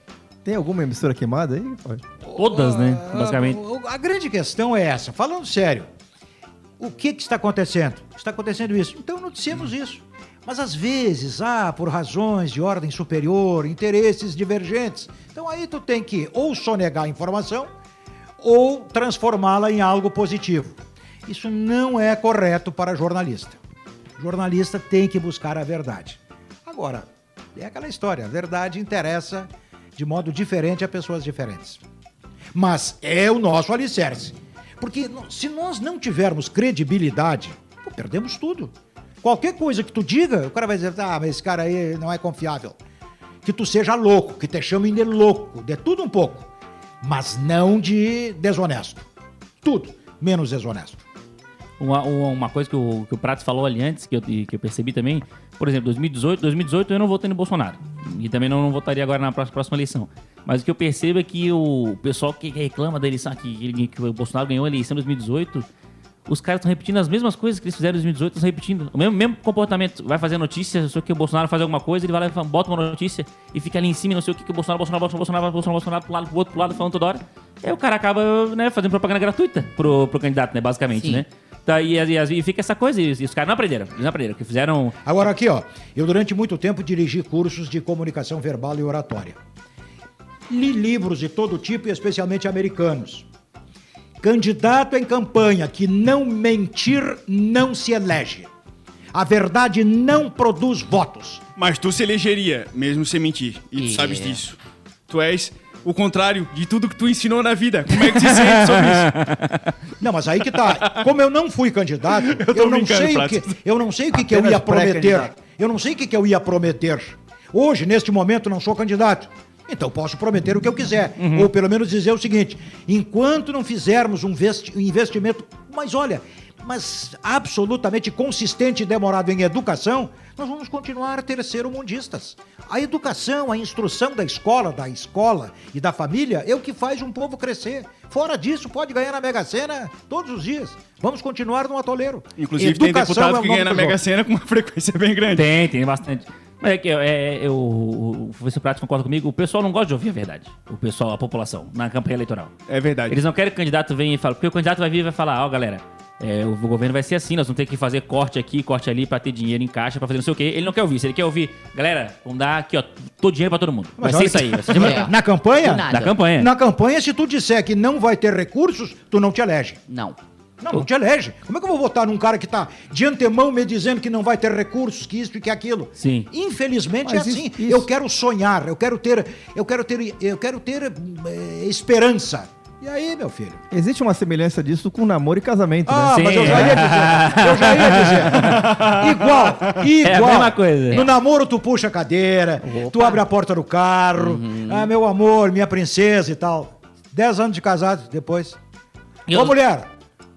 [SPEAKER 2] Tem alguma emissora queimada aí?
[SPEAKER 4] Todas, né? Basicamente.
[SPEAKER 6] A, a- a grande questão é essa. Falando sério, o que, que está acontecendo? Está acontecendo isso. Então noticiemos isso. Mas às vezes, ah, por razões de ordem superior, interesses divergentes. Então aí tu tem que ou sonegar a informação ou transformá-la em algo positivo. Isso não é correto para jornalista. Jornalista tem que buscar a verdade. Agora, é aquela história, a verdade interessa de modo diferente a pessoas diferentes. Mas é o nosso alicerce. Porque se nós não tivermos credibilidade, pô, perdemos tudo. Qualquer coisa que tu diga, o cara vai dizer, ah, mas esse cara aí não é confiável. Que tu seja louco, que te chamem de louco, de tudo um pouco. Mas não de desonesto. Tudo, menos desonesto.
[SPEAKER 4] Uma, uma coisa que o, que o Pratos falou ali antes, que eu, que eu percebi também, por exemplo, 2018, 2018 eu não votei no Bolsonaro. E também não, não votaria agora na próxima, próxima eleição. Mas o que eu percebo é que o pessoal que reclama da eleição, que, que o Bolsonaro ganhou a eleição em 2018, os caras estão repetindo as mesmas coisas que eles fizeram em 2018, estão repetindo. O mesmo, mesmo comportamento. Vai fazer notícia, só que o Bolsonaro faz alguma coisa, ele vai lá e bota uma notícia e fica ali em cima, e não sei o que, que o Bolsonaro, Bolsonaro, Bolsonaro, Bolsonaro, Bolsonaro, Bolsonaro, pro lado, pro outro, pro lado, falando toda hora. Aí o cara acaba, né, fazendo propaganda gratuita pro, pro candidato, né, basicamente,
[SPEAKER 5] Sim.
[SPEAKER 4] né? Tá, e, e, e fica essa coisa, e, os- e os caras não aprenderam, eles não aprenderam, que fizeram...
[SPEAKER 6] Agora aqui, ó, eu durante muito tempo dirigi cursos de comunicação verbal e oratória. Li livros de todo tipo, e especialmente americanos. Candidato em campanha que não mentir não se elege. A verdade não produz votos.
[SPEAKER 3] Mas tu se elegeria, mesmo sem mentir. E tu
[SPEAKER 5] É.
[SPEAKER 3] sabes disso. Tu és o contrário de tudo que tu ensinou na vida. Como é que tu se sente sobre isso?
[SPEAKER 6] Não, mas aí que tá. Como eu não fui candidato, eu,
[SPEAKER 3] tô
[SPEAKER 6] não sei o que, eu não sei o que, que eu ia prometer. Eu não sei o que, que eu ia prometer. Hoje, neste momento, não sou candidato. Então posso prometer o que eu quiser. Ou pelo menos dizer o seguinte: enquanto não fizermos um vesti- investimento. Mas olha, mas absolutamente consistente e demorado em educação, nós vamos continuar terceiro-mundistas. A educação, a instrução da escola, da escola e da família é o que faz um povo crescer. Fora disso, pode ganhar na Mega Sena todos os dias. Vamos continuar no atoleiro.
[SPEAKER 3] Inclusive, tem
[SPEAKER 6] Educação
[SPEAKER 3] deputado
[SPEAKER 6] é
[SPEAKER 3] que ganha na Mega. Sena com uma frequência bem grande.
[SPEAKER 4] Tem, tem bastante. Mas é que é, eu, o professor Prato concorda comigo, o pessoal não gosta de ouvir a verdade. O pessoal, a população, na campanha eleitoral.
[SPEAKER 3] É verdade.
[SPEAKER 4] Eles não querem que o candidato venha e fale, porque o candidato vai vir e vai falar, ó, galera, é, o governo vai ser assim, nós vamos ter que fazer corte aqui, corte ali pra ter dinheiro em caixa, pra fazer não sei o quê. Ele não quer ouvir. Se ele quer ouvir, galera, vamos dar aqui, ó, todo dinheiro pra todo mundo. Vai
[SPEAKER 6] Mas
[SPEAKER 4] ser isso
[SPEAKER 6] que-
[SPEAKER 4] aí. Vai ser de-
[SPEAKER 5] É.
[SPEAKER 6] Na campanha?
[SPEAKER 4] Da campanha.
[SPEAKER 6] Na campanha, se tu disser que não vai ter recursos, tu não te elege.
[SPEAKER 5] Não.
[SPEAKER 6] Não, não te elege. Como é que eu vou votar num cara que tá de antemão me dizendo que não vai ter recursos, que isso e que aquilo?
[SPEAKER 4] Sim.
[SPEAKER 6] Infelizmente
[SPEAKER 2] Mas
[SPEAKER 6] é
[SPEAKER 2] isso-
[SPEAKER 6] assim.
[SPEAKER 2] isso-
[SPEAKER 6] Eu quero sonhar, eu quero ter, eu quero ter, eu quero ter eh, esperança. E aí, meu filho?
[SPEAKER 2] Existe uma semelhança disso com namoro e casamento,
[SPEAKER 6] Ah,
[SPEAKER 2] né?
[SPEAKER 6] mas
[SPEAKER 4] Sim.
[SPEAKER 6] eu já ia dizer. Eu já ia dizer. Igual, igual.
[SPEAKER 4] É a mesma coisa.
[SPEAKER 6] No namoro tu puxa a cadeira, tu abre a porta do carro.
[SPEAKER 4] Uhum.
[SPEAKER 6] Ah, meu amor, minha princesa e tal. Dez anos de casado depois.
[SPEAKER 4] E
[SPEAKER 6] Ô mulher,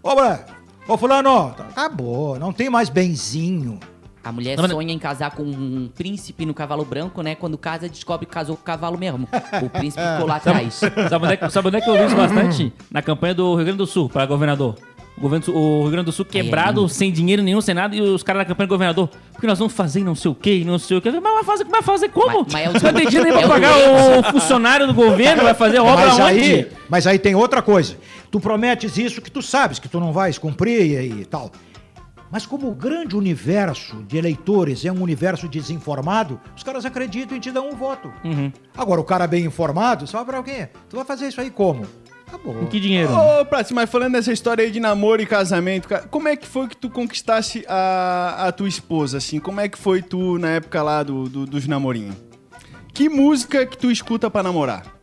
[SPEAKER 6] ô mulher, ô fulano, acabou, não tem mais benzinho.
[SPEAKER 5] A mulher
[SPEAKER 4] Não,
[SPEAKER 5] sonha em casar com um príncipe no cavalo branco, né? Quando casa, descobre que casou com o cavalo mesmo. O príncipe ficou lá atrás.
[SPEAKER 4] Sabe onde, é que, sabe onde é que eu vi isso bastante? Na campanha do Rio Grande do Sul, para governador. O, governo, o Rio Grande do Sul quebrado,
[SPEAKER 5] lindo.
[SPEAKER 4] sem dinheiro nenhum, sem nada, e os caras na campanha do governador. Porque nós vamos fazer não sei o quê, não sei o quê. Mas vai fazer, vai fazer como?
[SPEAKER 5] Mas- mas é
[SPEAKER 4] não tem dinheiro nem
[SPEAKER 5] é
[SPEAKER 4] pra
[SPEAKER 5] o
[SPEAKER 4] pagar o funcionário do governo, vai fazer obra
[SPEAKER 6] Mas
[SPEAKER 4] onde?
[SPEAKER 6] aí, mas aí tem outra coisa. Tu prometes isso que tu sabes que tu não vais cumprir e, e tal. Mas como o grande universo de eleitores é um universo desinformado, os caras acreditam e te dão um voto.
[SPEAKER 4] Uhum.
[SPEAKER 6] Agora, o cara bem informado, só pra alguém. Tu vai fazer isso aí como? Acabou.
[SPEAKER 4] Com que dinheiro?
[SPEAKER 3] Ô, Prats, mas falando dessa história aí de namoro e casamento, cara, como é que foi que tu conquistasse a, a tua esposa, assim? Como é que foi tu na época lá do, do- dos namorinhos? Que música que tu escuta pra namorar?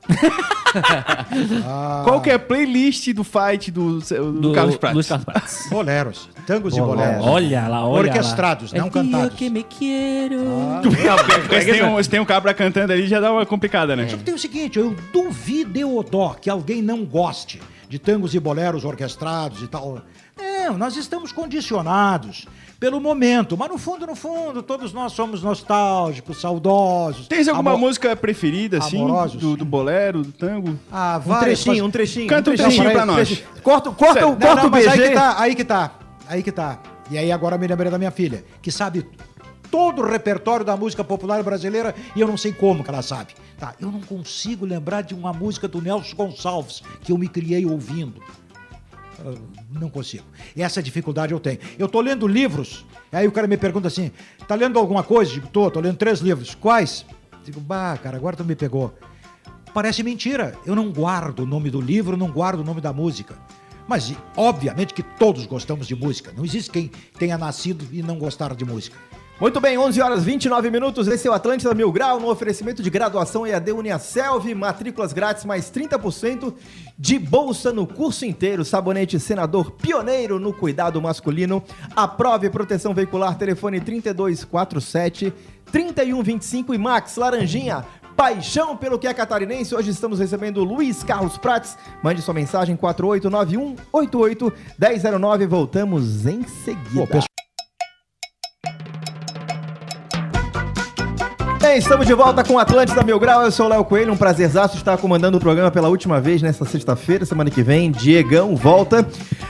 [SPEAKER 3] Qual que é a playlist do fight do, do, Carlos Prats?
[SPEAKER 4] Luiz Carlos Prats.
[SPEAKER 6] Boleros. Tangos e
[SPEAKER 2] Boleros.
[SPEAKER 4] Olha lá, olha
[SPEAKER 6] Orquestrados, não
[SPEAKER 5] Eu
[SPEAKER 6] cantados.
[SPEAKER 5] que me quero.
[SPEAKER 3] Porque se tem, um, se tem um cabra cantando ali, já dá uma complicada, né?
[SPEAKER 6] Só que tem o seguinte, eu duvido eu dó que alguém não goste de tangos e boleros orquestrados e tal. Não, nós estamos condicionados pelo momento, mas no fundo, no fundo, todos nós somos nostálgicos, saudosos.
[SPEAKER 3] Tens alguma
[SPEAKER 6] amo-
[SPEAKER 3] música preferida, assim?
[SPEAKER 6] Amorosos.
[SPEAKER 3] Do, do bolero, do tango?
[SPEAKER 6] Ah,
[SPEAKER 2] Um
[SPEAKER 6] várias,
[SPEAKER 2] trechinho,
[SPEAKER 6] mas-
[SPEAKER 2] um trechinho.
[SPEAKER 3] Canta um
[SPEAKER 2] trechinho.
[SPEAKER 3] trechinho pra nós.
[SPEAKER 2] trechinho. Corta, corta,
[SPEAKER 3] Sério,
[SPEAKER 2] o- corta
[SPEAKER 6] Não, não,
[SPEAKER 2] o BG.
[SPEAKER 6] aí que tá, aí que tá, aí que tá. E aí agora eu me lembrei da minha filha, que sabe todo o repertório da música popular brasileira e eu não sei como que ela sabe. Tá, eu não consigo lembrar de uma música do Nelson Gonçalves que eu me criei ouvindo. Ah, Não consigo. Essa dificuldade eu tenho. Eu tô lendo livros, aí o cara me pergunta assim: tá lendo alguma coisa? Digo, tô, tô lendo três livros. Quais? Digo, bah, cara, agora tu me pegou. Parece mentira. Eu não guardo o nome do livro, não guardo o nome da música. Mas, obviamente, que todos gostamos de música. Não existe quem tenha nascido e não gostar de música.
[SPEAKER 2] Muito bem, 11 horas 29 minutos. Esse é o Atlântida Mil Grau, no oferecimento de graduação EAD Uniaselv, matrículas grátis mais 30% de bolsa no curso inteiro. Sabonete Senador Pioneiro no cuidado masculino. Aprove proteção veicular, telefone 3247 3125 e Max Laranjinha. Paixão pelo que é catarinense. Hoje estamos recebendo Luiz Carlos Prates. Mande sua mensagem 4891 88 1009. Voltamos em seguida.
[SPEAKER 6] Pô,
[SPEAKER 2] Bem, estamos de volta com o Atlântida Mil Grau. Eu sou o Léo Coelho, um prazerzaço estar comandando o programa pela última vez nesta sexta-feira. Semana que vem, Diegão volta.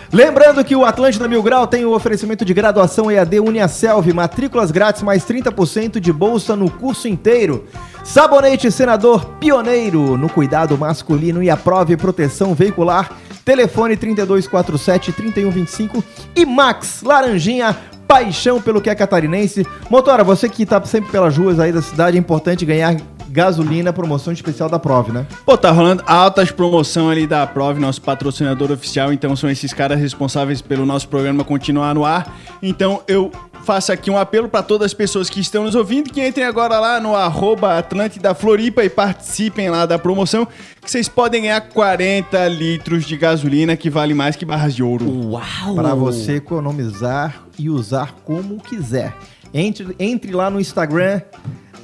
[SPEAKER 2] Lembrando que o Atlântida Mil Grau tem o oferecimento de graduação EAD Uniaselv, matrículas grátis mais 30% de bolsa no curso inteiro. Sabonete Senador Pioneiro no cuidado masculino e aprove proteção veicular. Telefone 3247-3125 e Max Laranjinha paixão pelo que é catarinense. Motora, você que tá sempre pelas ruas aí da cidade, é importante ganhar gasolina, promoção especial da Prove, né?
[SPEAKER 3] Pô, tá rolando altas promoção ali da Prove, nosso patrocinador oficial. Então são esses caras responsáveis pelo nosso programa continuar no ar. Então eu faço aqui um apelo para todas as pessoas que estão nos ouvindo que entrem agora lá no arroba Atlântida Floripa e participem lá da promoção, que vocês podem ganhar 40 litros de gasolina, que vale mais que barras de ouro.
[SPEAKER 5] Uau!
[SPEAKER 2] Para você economizar e usar como quiser. Entre, entre lá no Instagram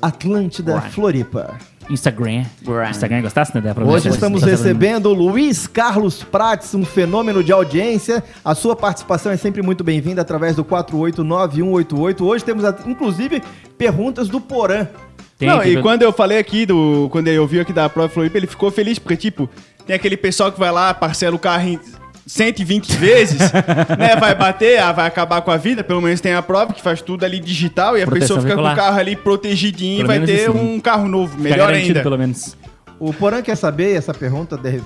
[SPEAKER 2] Atlântida Floripa.
[SPEAKER 4] Instagram.
[SPEAKER 8] Gram.
[SPEAKER 4] Instagram, gostasse, né? da
[SPEAKER 2] Hoje estamos
[SPEAKER 4] da
[SPEAKER 2] recebendo o Luiz Carlos Prates, um fenômeno de audiência. A sua participação é sempre muito bem-vinda através do 489188. Hoje temos, inclusive, perguntas do Porã.
[SPEAKER 4] Tem
[SPEAKER 3] não,
[SPEAKER 4] que
[SPEAKER 3] e quando eu falei aqui do. Quando ele ouviu aqui da prova Floripa, ele ficou feliz, porque, tipo, tem aquele pessoal que vai lá, parcela o carro em 120 vezes, né? Vai bater, ah, vai acabar com a vida, pelo menos tem a prova que faz tudo ali digital e a
[SPEAKER 4] Proteção
[SPEAKER 3] pessoa fica
[SPEAKER 4] veicular.
[SPEAKER 3] com o carro ali protegidinho
[SPEAKER 4] Pelo
[SPEAKER 3] e vai ter
[SPEAKER 4] né?
[SPEAKER 3] um carro novo,
[SPEAKER 4] Fica
[SPEAKER 3] melhor ainda.
[SPEAKER 4] pelo menos.
[SPEAKER 2] O Porã quer saber, essa pergunta deve,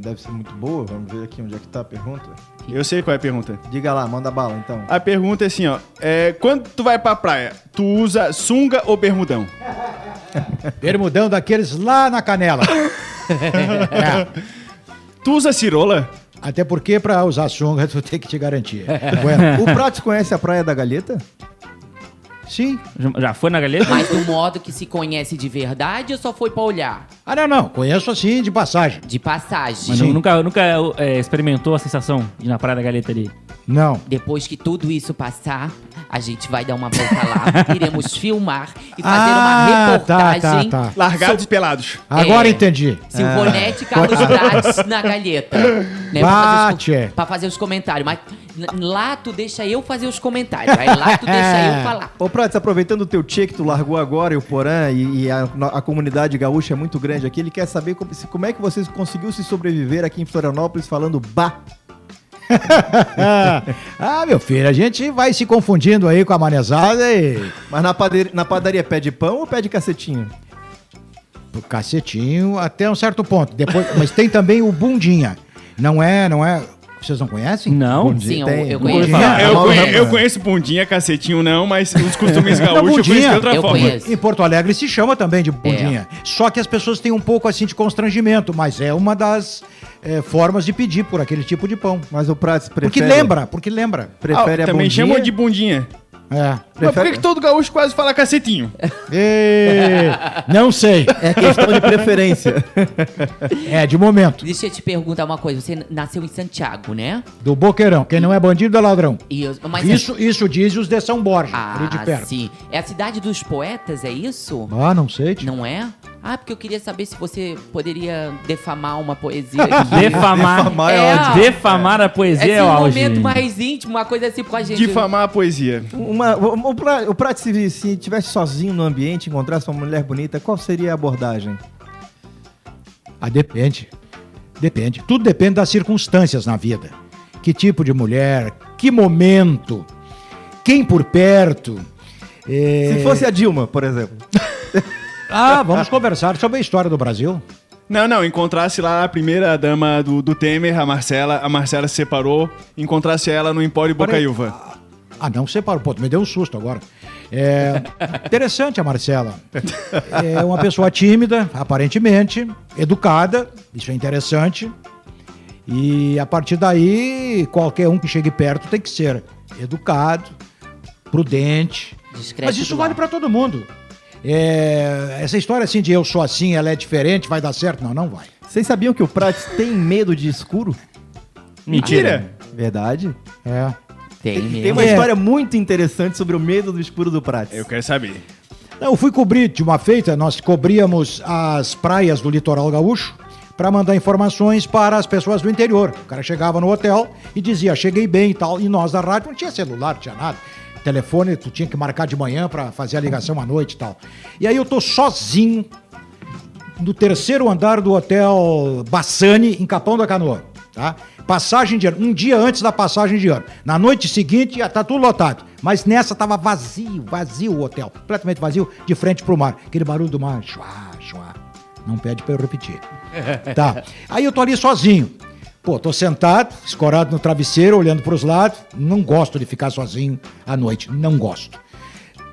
[SPEAKER 2] deve ser muito boa. Vamos ver aqui onde é que tá a pergunta.
[SPEAKER 3] Eu sei qual é a pergunta.
[SPEAKER 2] Diga lá, manda bala então.
[SPEAKER 3] A pergunta é assim, ó. É, quando tu vai pra praia, tu usa sunga ou bermudão?
[SPEAKER 6] Bermudão daqueles lá na canela. É,
[SPEAKER 3] Tu usa cirola?
[SPEAKER 6] Até porque pra usar sunga tu tem que te garantir. Bueno,
[SPEAKER 2] O Prates conhece a Praia da Galheta?
[SPEAKER 6] Sim.
[SPEAKER 4] Já- foi na galeta?
[SPEAKER 5] Mas do modo que se conhece de verdade ou só foi pra olhar?
[SPEAKER 6] Ah, não, não. Conheço assim de passagem.
[SPEAKER 5] De passagem.
[SPEAKER 4] Mas nu- nunca, nunca é, experimentou a sensação de ir na Praia da Galeta ali?
[SPEAKER 6] Não.
[SPEAKER 5] Depois que tudo isso passar, a gente vai dar uma volta lá, iremos filmar e fazer
[SPEAKER 6] Ah,
[SPEAKER 5] uma reportagem.
[SPEAKER 6] tá, tá.
[SPEAKER 3] Largados e pelados.
[SPEAKER 6] Agora
[SPEAKER 5] É.
[SPEAKER 6] entendi.
[SPEAKER 5] Silvonete e Carlos Prates na galheta. Né, pra, fazer os,
[SPEAKER 6] Bate.
[SPEAKER 5] com- pra fazer os comentários. Mas lá tu deixa eu fazer os comentários. Aí lá tu deixa eu falar.
[SPEAKER 2] Ô Prates, aproveitando o teu tchê que tu largou agora e o Porã e, e a, a comunidade gaúcha é muito grande aqui, ele quer saber como, se- como é que vocês conseguiu se sobreviver aqui em Florianópolis falando bah.
[SPEAKER 6] Ah, meu filho, a gente vai se confundindo aí com a manezada e.
[SPEAKER 2] Mas na padaria, na padaria pede pão ou pede cacetinho?
[SPEAKER 6] O cacetinho até um certo ponto. Depois, mas tem também o bundinha. Não é, não é. Vocês não conhecem?
[SPEAKER 4] Não?
[SPEAKER 5] Sim, eu,
[SPEAKER 2] tem.
[SPEAKER 5] eu conheço.
[SPEAKER 2] falar.
[SPEAKER 3] eu, conhe-
[SPEAKER 2] Ramos.
[SPEAKER 3] eu conheço bundinha, cacetinho não, mas os costumes gaúchos eu
[SPEAKER 6] bundinha.
[SPEAKER 3] conheço de outra
[SPEAKER 5] Eu
[SPEAKER 3] forma.
[SPEAKER 5] conheço.
[SPEAKER 6] Em Porto Alegre se chama também de bundinha. Só que as pessoas têm um pouco assim de constrangimento, mas é uma das eh, formas de pedir por aquele tipo de pão.
[SPEAKER 2] Mas o Prates prefere...
[SPEAKER 6] Porque lembra, porque lembra.
[SPEAKER 2] Prefere
[SPEAKER 3] Ah,
[SPEAKER 2] a
[SPEAKER 3] também
[SPEAKER 2] bundinha?
[SPEAKER 3] chamam de bundinha.
[SPEAKER 6] É.
[SPEAKER 3] Mas por que, que todo gaúcho quase fala cacetinho?
[SPEAKER 6] E... Não sei.
[SPEAKER 2] É questão de preferência.
[SPEAKER 6] É de momento.
[SPEAKER 5] Deixa eu te perguntar uma coisa. Você nasceu em Santiago, né?
[SPEAKER 6] Do boqueirão. Quem não é bandido é ladrão.
[SPEAKER 5] E eu- mas
[SPEAKER 6] Isso, isso diz os de São Borja, ali de
[SPEAKER 5] Ah,
[SPEAKER 6] perto.
[SPEAKER 5] sim. É a cidade dos poetas, é isso?
[SPEAKER 6] Ah, não sei. tio.
[SPEAKER 5] Não é? Ah, porque eu queria saber se você poderia defamar uma poesia aqui.
[SPEAKER 4] Defamar.
[SPEAKER 2] Defamar
[SPEAKER 5] é ótimo.
[SPEAKER 4] Defamar a poesia é o
[SPEAKER 5] um
[SPEAKER 4] auge.
[SPEAKER 5] momento mais íntimo, uma coisa assim com a gente.
[SPEAKER 3] Difamar a poesia.
[SPEAKER 2] Uma, o, o, Pra- o Prates, se, se tivesse sozinho no ambiente, encontrasse uma mulher bonita, qual seria a abordagem?
[SPEAKER 6] Ah, depende. Depende. Tudo depende das circunstâncias na vida. Que tipo de mulher, que momento, quem por perto. é-
[SPEAKER 2] Se fosse a Dilma, por exemplo.
[SPEAKER 6] Ah, vamos conversar sobre a história do Brasil.
[SPEAKER 3] Não, não, encontrasse lá a primeira dama do, do Temer, a Marcela, a Marcela se separou, encontrasse ela no Empório Bocaiúva.
[SPEAKER 6] Ah, não separou. Pô, tu me deu um susto agora. É interessante a Marcela. É uma pessoa tímida, aparentemente, educada, isso é interessante. E a partir daí, qualquer um que chegue perto tem que ser educado, prudente.
[SPEAKER 5] Discreto
[SPEAKER 6] Mas isso vale
[SPEAKER 5] ar.
[SPEAKER 6] para todo mundo. É, essa história assim de eu sou assim, ela é diferente, vai dar certo? Não, não vai.
[SPEAKER 2] Vocês sabiam que o Prates tem medo de escuro?
[SPEAKER 3] Mentira!
[SPEAKER 2] Verdade?
[SPEAKER 6] É.
[SPEAKER 5] Tem
[SPEAKER 2] Tem
[SPEAKER 5] mesmo.
[SPEAKER 2] uma
[SPEAKER 6] É.
[SPEAKER 2] história muito interessante sobre o medo do escuro do Prates.
[SPEAKER 3] Eu quero saber.
[SPEAKER 6] Eu fui cobrir de uma feita, nós cobríamos as praias do litoral gaúcho para mandar informações para as pessoas do interior. O cara chegava no hotel e dizia, cheguei bem e tal. E nós da rádio não tinha celular, não tinha nada. Telefone, tu tinha que marcar de manhã para fazer a ligação à noite e tal. E aí eu tô sozinho no terceiro andar do hotel Bassani, em Capão da Canoa. Tá? Passagem de ano, um dia antes da passagem de ano. Na noite seguinte, já tá tudo lotado. Mas nessa tava vazio, vazio o hotel. Completamente vazio, de frente pro mar. Aquele barulho do mar. Chua, chua. Não pede pra eu repetir. Tá. Aí eu tô ali sozinho. Pô, tô sentado, escorado no travesseiro, olhando pros lados. Não gosto de ficar sozinho à noite. Não gosto.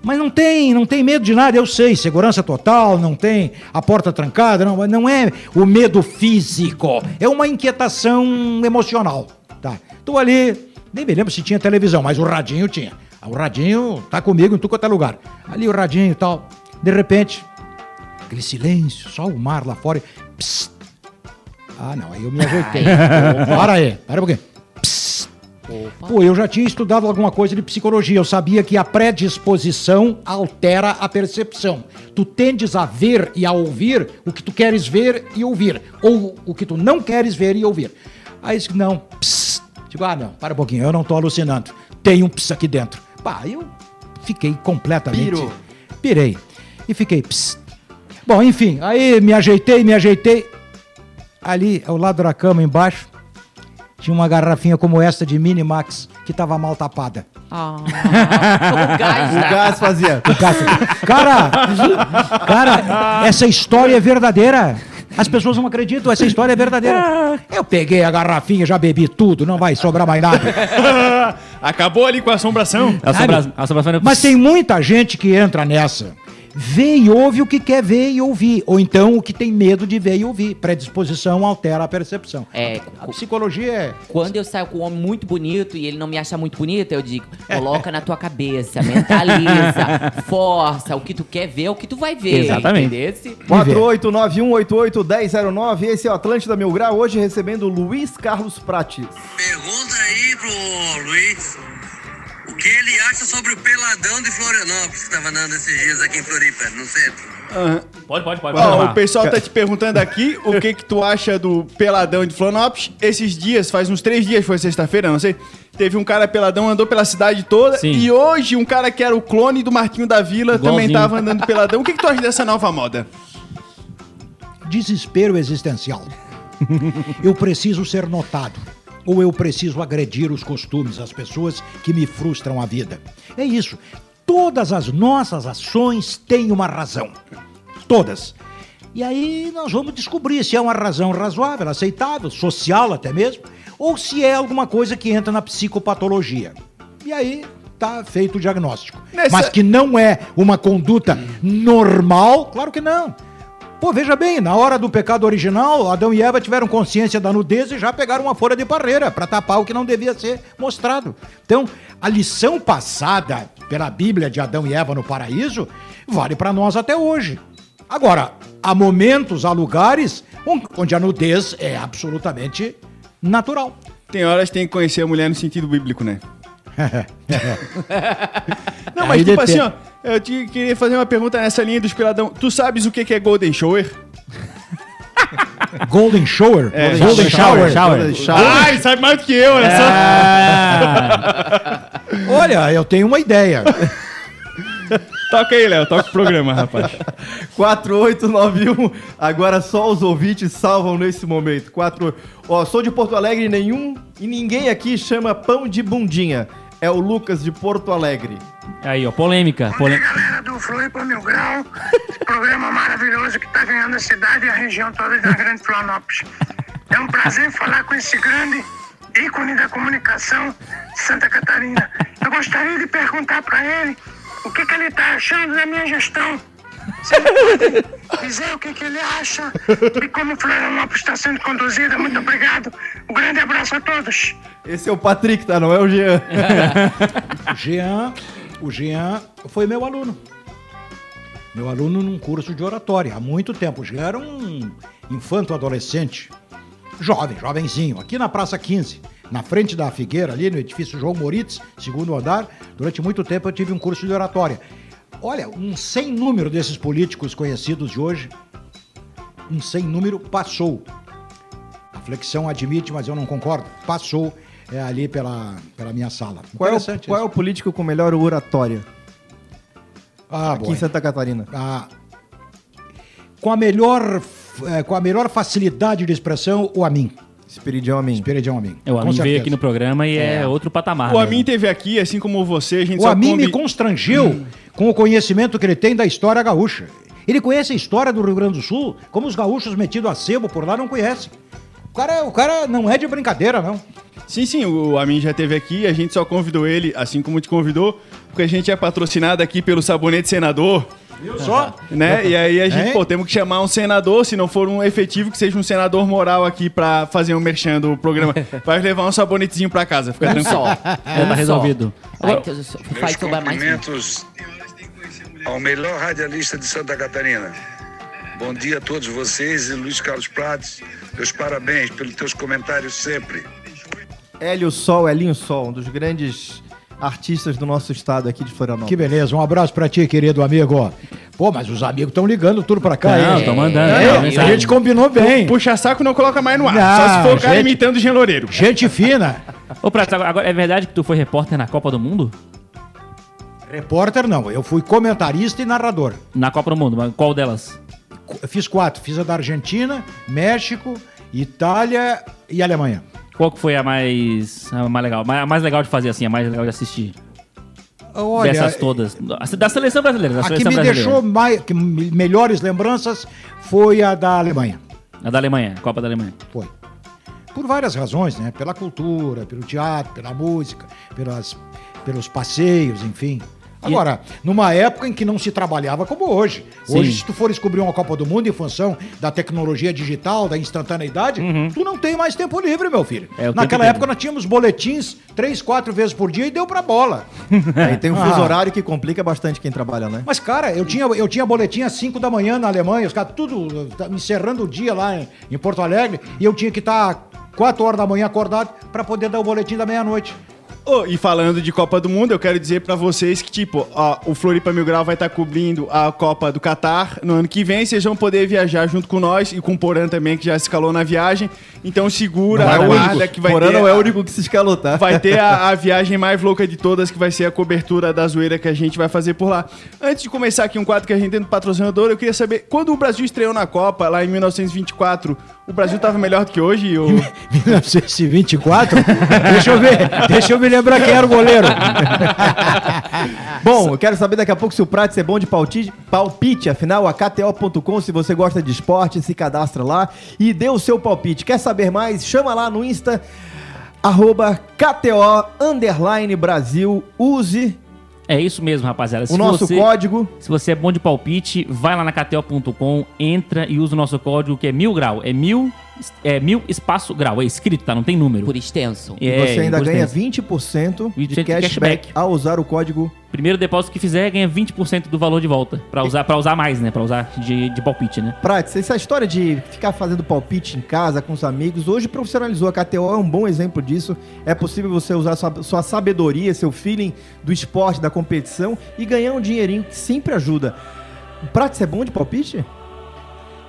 [SPEAKER 6] Mas não tem, não tem medo de nada, eu sei, segurança total, não tem a porta trancada, não, não é o medo físico, é uma inquietação emocional, tá? Tô ali, nem me lembro se tinha televisão, mas o radinho tinha. O radinho tá comigo em tudo quanto é lugar. Ali o radinho e tal. De repente, aquele silêncio, só o mar lá fora. Psst. Ah, não, aí eu me ajeitei. para aí, para um pouquinho. Psst. Pô, eu já tinha estudado alguma coisa de psicologia. Eu sabia que a predisposição altera a percepção. Tu tendes a ver e a ouvir o que tu queres ver e ouvir. Ou o que tu não queres ver e ouvir. Aí disse, não, pss. Digo, ah, não, para um pouquinho, eu não tô alucinando. Tem um ps aqui dentro. Pá, eu fiquei completamente...
[SPEAKER 2] Pirou.
[SPEAKER 6] Pirei. E fiquei, ps. Bom, enfim, aí me ajeitei, me ajeitei. Ali, ao lado da cama, embaixo, tinha uma garrafinha como esta de Minimax, que tava mal tapada.
[SPEAKER 5] Ah, o gás,
[SPEAKER 2] O
[SPEAKER 5] né?
[SPEAKER 2] gás fazia.
[SPEAKER 6] O cara, cara, cara, essa história é verdadeira. As pessoas não acreditam, essa história é verdadeira. Eu peguei a garrafinha, já bebi tudo, não vai sobrar mais nada.
[SPEAKER 3] Acabou ali com a assombração.
[SPEAKER 4] A
[SPEAKER 6] Sabe?
[SPEAKER 4] sombra- a sombra-
[SPEAKER 6] Mas tem muita gente que entra nessa. Vê e ouve o que quer ver e ouvir. Ou então o que tem medo de ver e ouvir. Predisposição altera a percepção.
[SPEAKER 5] É,
[SPEAKER 6] A psicologia é.
[SPEAKER 5] Quando eu saio com um homem muito bonito e ele não me acha muito bonita, eu digo, coloca na tua cabeça, mentaliza, força, o que tu quer ver, é o que tu vai ver.
[SPEAKER 4] Exatamente.
[SPEAKER 5] entendesse?
[SPEAKER 2] 489-188-1009. Esse é o Atlântida Mil Grau. Hoje recebendo o Luiz Carlos Prates.
[SPEAKER 7] Pergunta aí pro Luiz que ele acha sobre o peladão de Florianópolis que tava andando esses dias aqui em Floripa, no centro.
[SPEAKER 4] Pode, pode, pode.
[SPEAKER 3] Ó, o pessoal tá te perguntando aqui o que que tu acha do peladão de Florianópolis. Esses dias, faz uns três dias, foi sexta-feira, não sei. Teve um cara peladão, andou pela cidade toda.
[SPEAKER 4] Sim.
[SPEAKER 3] E hoje, um cara que era o clone do Marquinho da Vila também
[SPEAKER 4] Igualzinho.
[SPEAKER 3] tava andando peladão. O que que tu acha dessa nova moda?
[SPEAKER 6] desespero existencial. eu preciso ser notado. Ou eu preciso agredir os costumes, as pessoas que me frustram a vida. É isso. Todas as nossas ações têm uma razão. Todas. E aí nós vamos descobrir se é uma razão razoável, aceitável, social até mesmo, ou se é alguma coisa que entra na psicopatologia. E aí tá feito o diagnóstico.
[SPEAKER 3] Nessa-
[SPEAKER 6] Mas que não é uma conduta normal, claro que não. Pô, veja bem, na hora do pecado original, Adão e Eva tiveram consciência da nudez e já pegaram uma folha de parreira para tapar o que não devia ser mostrado. Então, a lição passada pela Bíblia de Adão e Eva no paraíso vale para nós até hoje. Agora, há momentos, há lugares on- onde a nudez é absolutamente natural.
[SPEAKER 3] Tem horas que tem que conhecer a mulher no sentido bíblico, né? Não,
[SPEAKER 6] Aí
[SPEAKER 3] mas tipo
[SPEAKER 6] depende.
[SPEAKER 3] assim, ó, eu te, queria fazer uma pergunta nessa linha dos peladão. Tu sabes o que que é Golden Shower?
[SPEAKER 6] Golden Shower?
[SPEAKER 3] É,
[SPEAKER 6] Golden Shower.
[SPEAKER 2] Golden shower.
[SPEAKER 3] Ai, sabe mais do que eu, olha só.
[SPEAKER 6] Olha, eu tenho uma ideia.
[SPEAKER 3] Toca aí, Léo, toca o programa, rapaz.
[SPEAKER 2] 4891. Agora só os ouvintes salvam nesse momento. 4. Ó, sou de Porto Alegre e nenhum e ninguém aqui chama pão de bundinha. É o Lucas de Porto Alegre.
[SPEAKER 4] Aí, ó, polêmica.
[SPEAKER 9] Bom dia,
[SPEAKER 4] polê-
[SPEAKER 9] galera do Floripa Mil Grau. Esse programa maravilhoso que tá ganhando a cidade e a região toda da Grande Florianópolis. É um prazer falar com esse grande ícone da comunicação de Santa Catarina. Eu gostaria de perguntar para ele o que, que ele tá achando da minha gestão. Se ele pode dizer o que, que ele acha de como Florianópolis está sendo conduzida. Muito obrigado. Um grande abraço a todos.
[SPEAKER 2] Esse é o Patrick, tá? Não é o Jean.
[SPEAKER 6] O Jean, o Jean foi meu aluno. Meu aluno num curso de oratória há muito tempo. O Jean era um infanto adolescente, jovem, jovenzinho, aqui na Praça 15, na frente da Figueira, ali no edifício João Moritz, segundo andar. Durante muito tempo eu tive um curso de oratória. Olha, um sem número desses políticos conhecidos de hoje, um sem número passou. A flexão admite, mas eu não concordo. Passou é, ali pela, pela minha sala.
[SPEAKER 2] Qual é, o,
[SPEAKER 6] Interessante
[SPEAKER 2] qual é o político com melhor oratória
[SPEAKER 6] Ah,
[SPEAKER 2] aqui
[SPEAKER 6] bom.
[SPEAKER 2] em Santa Catarina?
[SPEAKER 6] Ah, com a melhor eh, com a melhor facilidade de expressão, o Amin.
[SPEAKER 2] Espiridião Amin.
[SPEAKER 6] Espiridião Amin.
[SPEAKER 4] É, O Amin veio aqui no programa e é, outro patamar.
[SPEAKER 3] O
[SPEAKER 4] né?
[SPEAKER 3] Amin teve aqui, assim como você, a gente
[SPEAKER 6] O Amin me
[SPEAKER 3] combi-
[SPEAKER 6] constrangeu com o conhecimento que ele tem da história gaúcha. Ele conhece a história do Rio Grande do Sul, como os gaúchos metidos a sebo por lá não conhecem. O cara, o cara não é de brincadeira, não.
[SPEAKER 3] Sim, sim, o Amin já teve aqui, a gente só convidou ele, assim como te convidou, porque a gente é patrocinado aqui pelo Sabonete Senador,
[SPEAKER 6] Viu só?
[SPEAKER 3] né? E aí a gente,
[SPEAKER 6] Hein?
[SPEAKER 3] pô, temos que chamar um senador, se não for um efetivo, que seja um senador moral aqui pra fazer um merchan do programa. Vai levar um sabonetezinho pra casa, fica
[SPEAKER 5] Um
[SPEAKER 3] tranquilo.
[SPEAKER 5] só.
[SPEAKER 4] Já tá
[SPEAKER 5] só.
[SPEAKER 4] resolvido.
[SPEAKER 5] Aí, então, faz
[SPEAKER 9] Meus
[SPEAKER 5] um.
[SPEAKER 9] cumprimentos ao melhor radialista de Santa Catarina. Bom dia a todos vocês e Luiz Carlos Prates. Meus parabéns pelos teus comentários sempre.
[SPEAKER 2] Hélio Sol, Elinho Sol, um dos grandes artistas do nosso estado aqui de Florianópolis.
[SPEAKER 6] Que beleza, um abraço pra ti, querido amigo. Pô, mas os amigos estão ligando tudo pra cá,
[SPEAKER 4] Não, tô mandando.
[SPEAKER 6] É,
[SPEAKER 4] né,
[SPEAKER 6] a gente combinou bem.
[SPEAKER 3] Puxa saco não coloca mais no ar.
[SPEAKER 6] Não,
[SPEAKER 3] Só se for o cara imitando o Jean Loureiro.
[SPEAKER 6] Gente fina.
[SPEAKER 4] Ô, Prato, agora é verdade que tu foi repórter na Copa do Mundo?
[SPEAKER 6] Repórter não, eu fui comentarista e narrador.
[SPEAKER 4] Na Copa do Mundo, mas qual delas?
[SPEAKER 6] Eu fiz quatro, fiz a da Argentina, México, Itália e Alemanha.
[SPEAKER 4] Qual que foi a mais, a mais legal? A mais legal de fazer assim, a mais legal de assistir?
[SPEAKER 6] Olha,
[SPEAKER 4] Dessas todas. Da seleção brasileira. Da
[SPEAKER 6] a que
[SPEAKER 4] seleção
[SPEAKER 6] me
[SPEAKER 4] brasileira.
[SPEAKER 6] deixou mais, que me- melhores lembranças foi a da Alemanha.
[SPEAKER 4] A da Alemanha, Copa da Alemanha.
[SPEAKER 6] Foi. Por várias razões, né? Pela cultura, pelo teatro, pela música, pelas, pelos passeios, enfim. Agora, numa época em que não se trabalhava como hoje. Hoje,
[SPEAKER 4] Sim.
[SPEAKER 6] se tu for descobrir uma Copa do Mundo em função da tecnologia digital, da instantaneidade, tu não tem mais tempo livre, meu filho.
[SPEAKER 4] Uhum. É,
[SPEAKER 6] Naquela época nós tínhamos boletins três, quatro vezes por dia e deu pra bola.
[SPEAKER 2] Aí tem um fuso
[SPEAKER 6] Ah.
[SPEAKER 2] horário que complica bastante quem trabalha, né?
[SPEAKER 6] Mas, cara, eu tinha, eu tinha boletim às 5 da manhã na Alemanha, os caras tudo tá, encerrando o dia lá em, em Porto Alegre, e eu tinha que estar 4 horas da manhã acordado para poder dar o boletim da meia-noite.
[SPEAKER 3] Ô, e falando de Copa do Mundo, eu quero dizer pra vocês que, tipo, ó, o Floripa Mil Grau vai estar cobrindo a Copa do Catar no ano que vem. Vocês vão poder viajar junto com nós e com o Porã também, que já se escalou na viagem. Então segura
[SPEAKER 2] Não
[SPEAKER 3] a
[SPEAKER 2] é o
[SPEAKER 3] guarda
[SPEAKER 2] único.
[SPEAKER 3] que vai
[SPEAKER 2] Porã
[SPEAKER 3] ter.
[SPEAKER 2] não é
[SPEAKER 3] a-
[SPEAKER 2] o único que se escalou, tá?
[SPEAKER 3] Vai ter a, a viagem mais louca de todas, que vai ser a cobertura da zoeira que a gente vai fazer por lá. Antes de começar aqui um quadro que a gente tem do patrocinador, eu queria saber, quando o Brasil estreou na Copa, lá em 1924, o Brasil tava melhor do que hoje? Ou...
[SPEAKER 6] 1924? deixa eu ver, deixa eu me lembrar quem era o goleiro.
[SPEAKER 2] Bom, eu quero saber daqui a pouco se o Prates é bom de palpite, palpite. Afinal, a KTO.com, se você gosta de esporte, se cadastra lá e dê o seu palpite. Quer saber mais? Chama lá no Insta, arroba KTO, underline Brasil. Use
[SPEAKER 4] É isso mesmo, rapaziada.
[SPEAKER 2] o nosso
[SPEAKER 4] você,
[SPEAKER 2] código.
[SPEAKER 4] Se você é bom de palpite, vai lá na KTO.com, entra e usa o nosso código que é mil grau. É mil, é mil espaço grau. É escrito, tá? Não tem número.
[SPEAKER 5] Por extenso.
[SPEAKER 2] E
[SPEAKER 4] É,
[SPEAKER 2] você ainda ganha
[SPEAKER 4] extenso.
[SPEAKER 2] 20% de
[SPEAKER 4] 20% de
[SPEAKER 2] cashback,
[SPEAKER 4] cashback.
[SPEAKER 2] ao usar o código.
[SPEAKER 4] Primeiro depósito que fizer, ganha 20% do valor de volta. Pra usar, pra usar mais, né? Pra usar de, de palpite, né?
[SPEAKER 2] Prates, essa história de ficar fazendo palpite em casa com os amigos, hoje profissionalizou a KTO, é um bom exemplo disso. É possível você usar sua, sua sabedoria, seu feeling do esporte, da competição e ganhar um dinheirinho que sempre ajuda. O Prates é bom de palpite?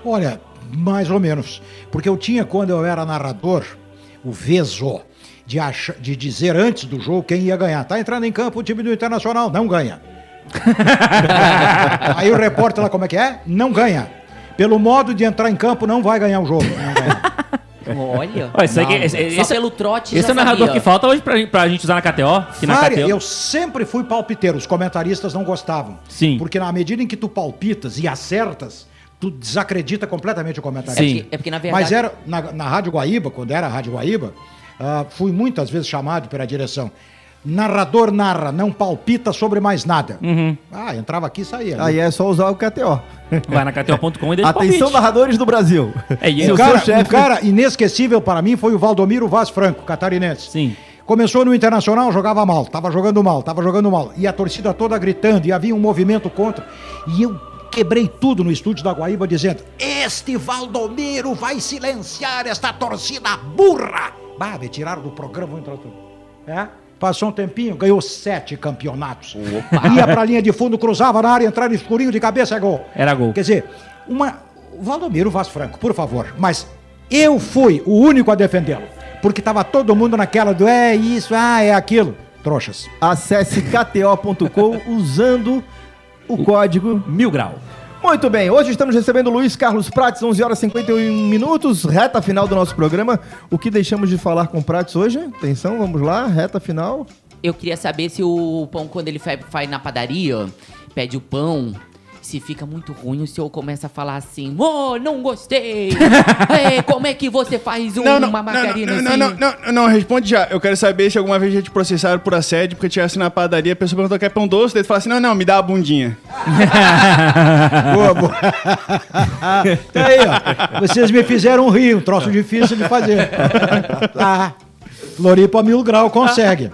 [SPEAKER 6] Olha, mais ou menos. Porque eu tinha, quando eu era narrador, o veso de, acha- de dizer antes do jogo quem ia ganhar. Tá entrando em campo o time do Internacional, não ganha. Aí o repórter lá, como é que é? Não ganha. Pelo modo de entrar em campo, não vai ganhar o jogo. Não ganha.
[SPEAKER 5] Olha.
[SPEAKER 4] Olha, isso
[SPEAKER 5] Não,
[SPEAKER 4] esse-
[SPEAKER 5] só
[SPEAKER 4] esse-
[SPEAKER 5] pelo trote
[SPEAKER 4] Esse é o narrador
[SPEAKER 5] sabia.
[SPEAKER 4] que falta hoje pra, pra gente usar na KTO. Que na KTO.
[SPEAKER 6] eu sempre fui palpiteiro, os comentaristas não gostavam.
[SPEAKER 4] Sim.
[SPEAKER 6] Porque na medida em que tu palpitas e acertas, tu desacredita completamente o comentarista.
[SPEAKER 4] Sim.
[SPEAKER 5] É porque, é porque, na verdade.
[SPEAKER 6] Mas era na, na Rádio Guaíba, quando era a Rádio Guaíba, ah, fui muitas vezes chamado pela direção. Narrador narra, não palpita sobre mais nada.
[SPEAKER 4] Uhum.
[SPEAKER 6] Ah, entrava aqui e saía.
[SPEAKER 2] Aí é só usar o KTO.
[SPEAKER 4] Vai na KTO.com e deixa
[SPEAKER 2] Atenção,
[SPEAKER 4] palpite.
[SPEAKER 2] narradores do Brasil.
[SPEAKER 4] É, e
[SPEAKER 2] Se
[SPEAKER 6] um
[SPEAKER 2] o
[SPEAKER 6] cara,
[SPEAKER 2] chefe-
[SPEAKER 6] um cara inesquecível para mim foi o Valdomiro Vaz Franco, catarinense.
[SPEAKER 4] Sim.
[SPEAKER 6] Começou no Internacional, jogava mal, tava jogando mal, tava jogando mal. E a torcida toda gritando, e havia um movimento contra. E eu quebrei tudo no estúdio da Guaíba dizendo: Este Valdomiro vai silenciar esta torcida burra! Bah, me tiraram do programa, entrou tudo. É? Passou um tempinho, ganhou sete campeonatos. Ia pra linha de fundo, cruzava na área, entrava no escurinho de cabeça, é gol.
[SPEAKER 4] Era gol.
[SPEAKER 6] Quer dizer, uma, o Valdomiro Vaz Franco, por favor, mas eu fui o único a defendê-lo. Porque tava todo mundo naquela do é isso, ah, é aquilo. Trouxas.
[SPEAKER 2] Acesse kto.com usando o código
[SPEAKER 4] Mil grau.
[SPEAKER 2] Muito bem, hoje estamos recebendo o Luiz Carlos Prates, 11 horas e 51 minutos, reta final do nosso programa. O que deixamos de falar com o Prates hoje? Atenção, vamos lá, reta final.
[SPEAKER 5] Eu queria saber se o pão, quando ele fa- vai na padaria, pede o pão, se fica muito ruim, o senhor começa a falar assim: Ô, não gostei! É, como é que você faz um-
[SPEAKER 3] Não, não,
[SPEAKER 5] uma
[SPEAKER 3] não,
[SPEAKER 5] margarina
[SPEAKER 3] não,
[SPEAKER 5] assim?
[SPEAKER 3] não, não, não, não, responde já. Eu quero saber se alguma vez já te processaram por assédio, porque tivesse na padaria, a pessoa perguntou quer pão doce, daí tu fala assim, não, não, me dá a bundinha.
[SPEAKER 6] Boa, boa. Tá aí, ó. Vocês me fizeram rir, um troço difícil de fazer. Ah, Floripa Mil Grau consegue.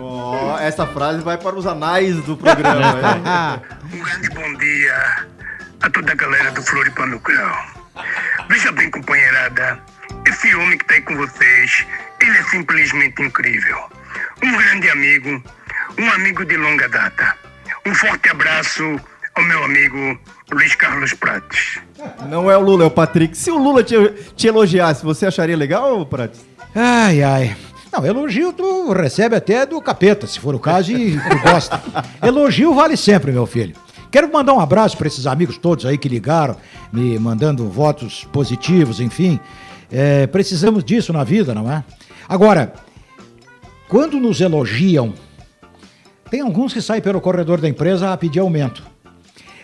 [SPEAKER 2] Ó, essa frase vai para os anais do programa.
[SPEAKER 9] Um grande bom dia a toda a galera do Floripa Grau. Veja bem, companheirada, esse homem que tá aí com vocês, Ele é simplesmente incrível. Um grande amigo, um amigo de longa data. Um forte abraço ao meu amigo Luiz Carlos Prates.
[SPEAKER 2] Não é o Lula, é o Patrick. Se o Lula te, te elogiasse, você acharia legal, Prates?
[SPEAKER 6] Ai, ai. Não, elogio tu recebe até do capeta, se for o caso, e tu gosta. Elogio vale sempre, meu filho. Quero mandar um abraço para esses amigos todos aí que ligaram, me mandando votos positivos, enfim. É, precisamos disso na vida, não é? Agora, quando nos elogiam, tem alguns que saem pelo corredor da empresa a pedir aumento.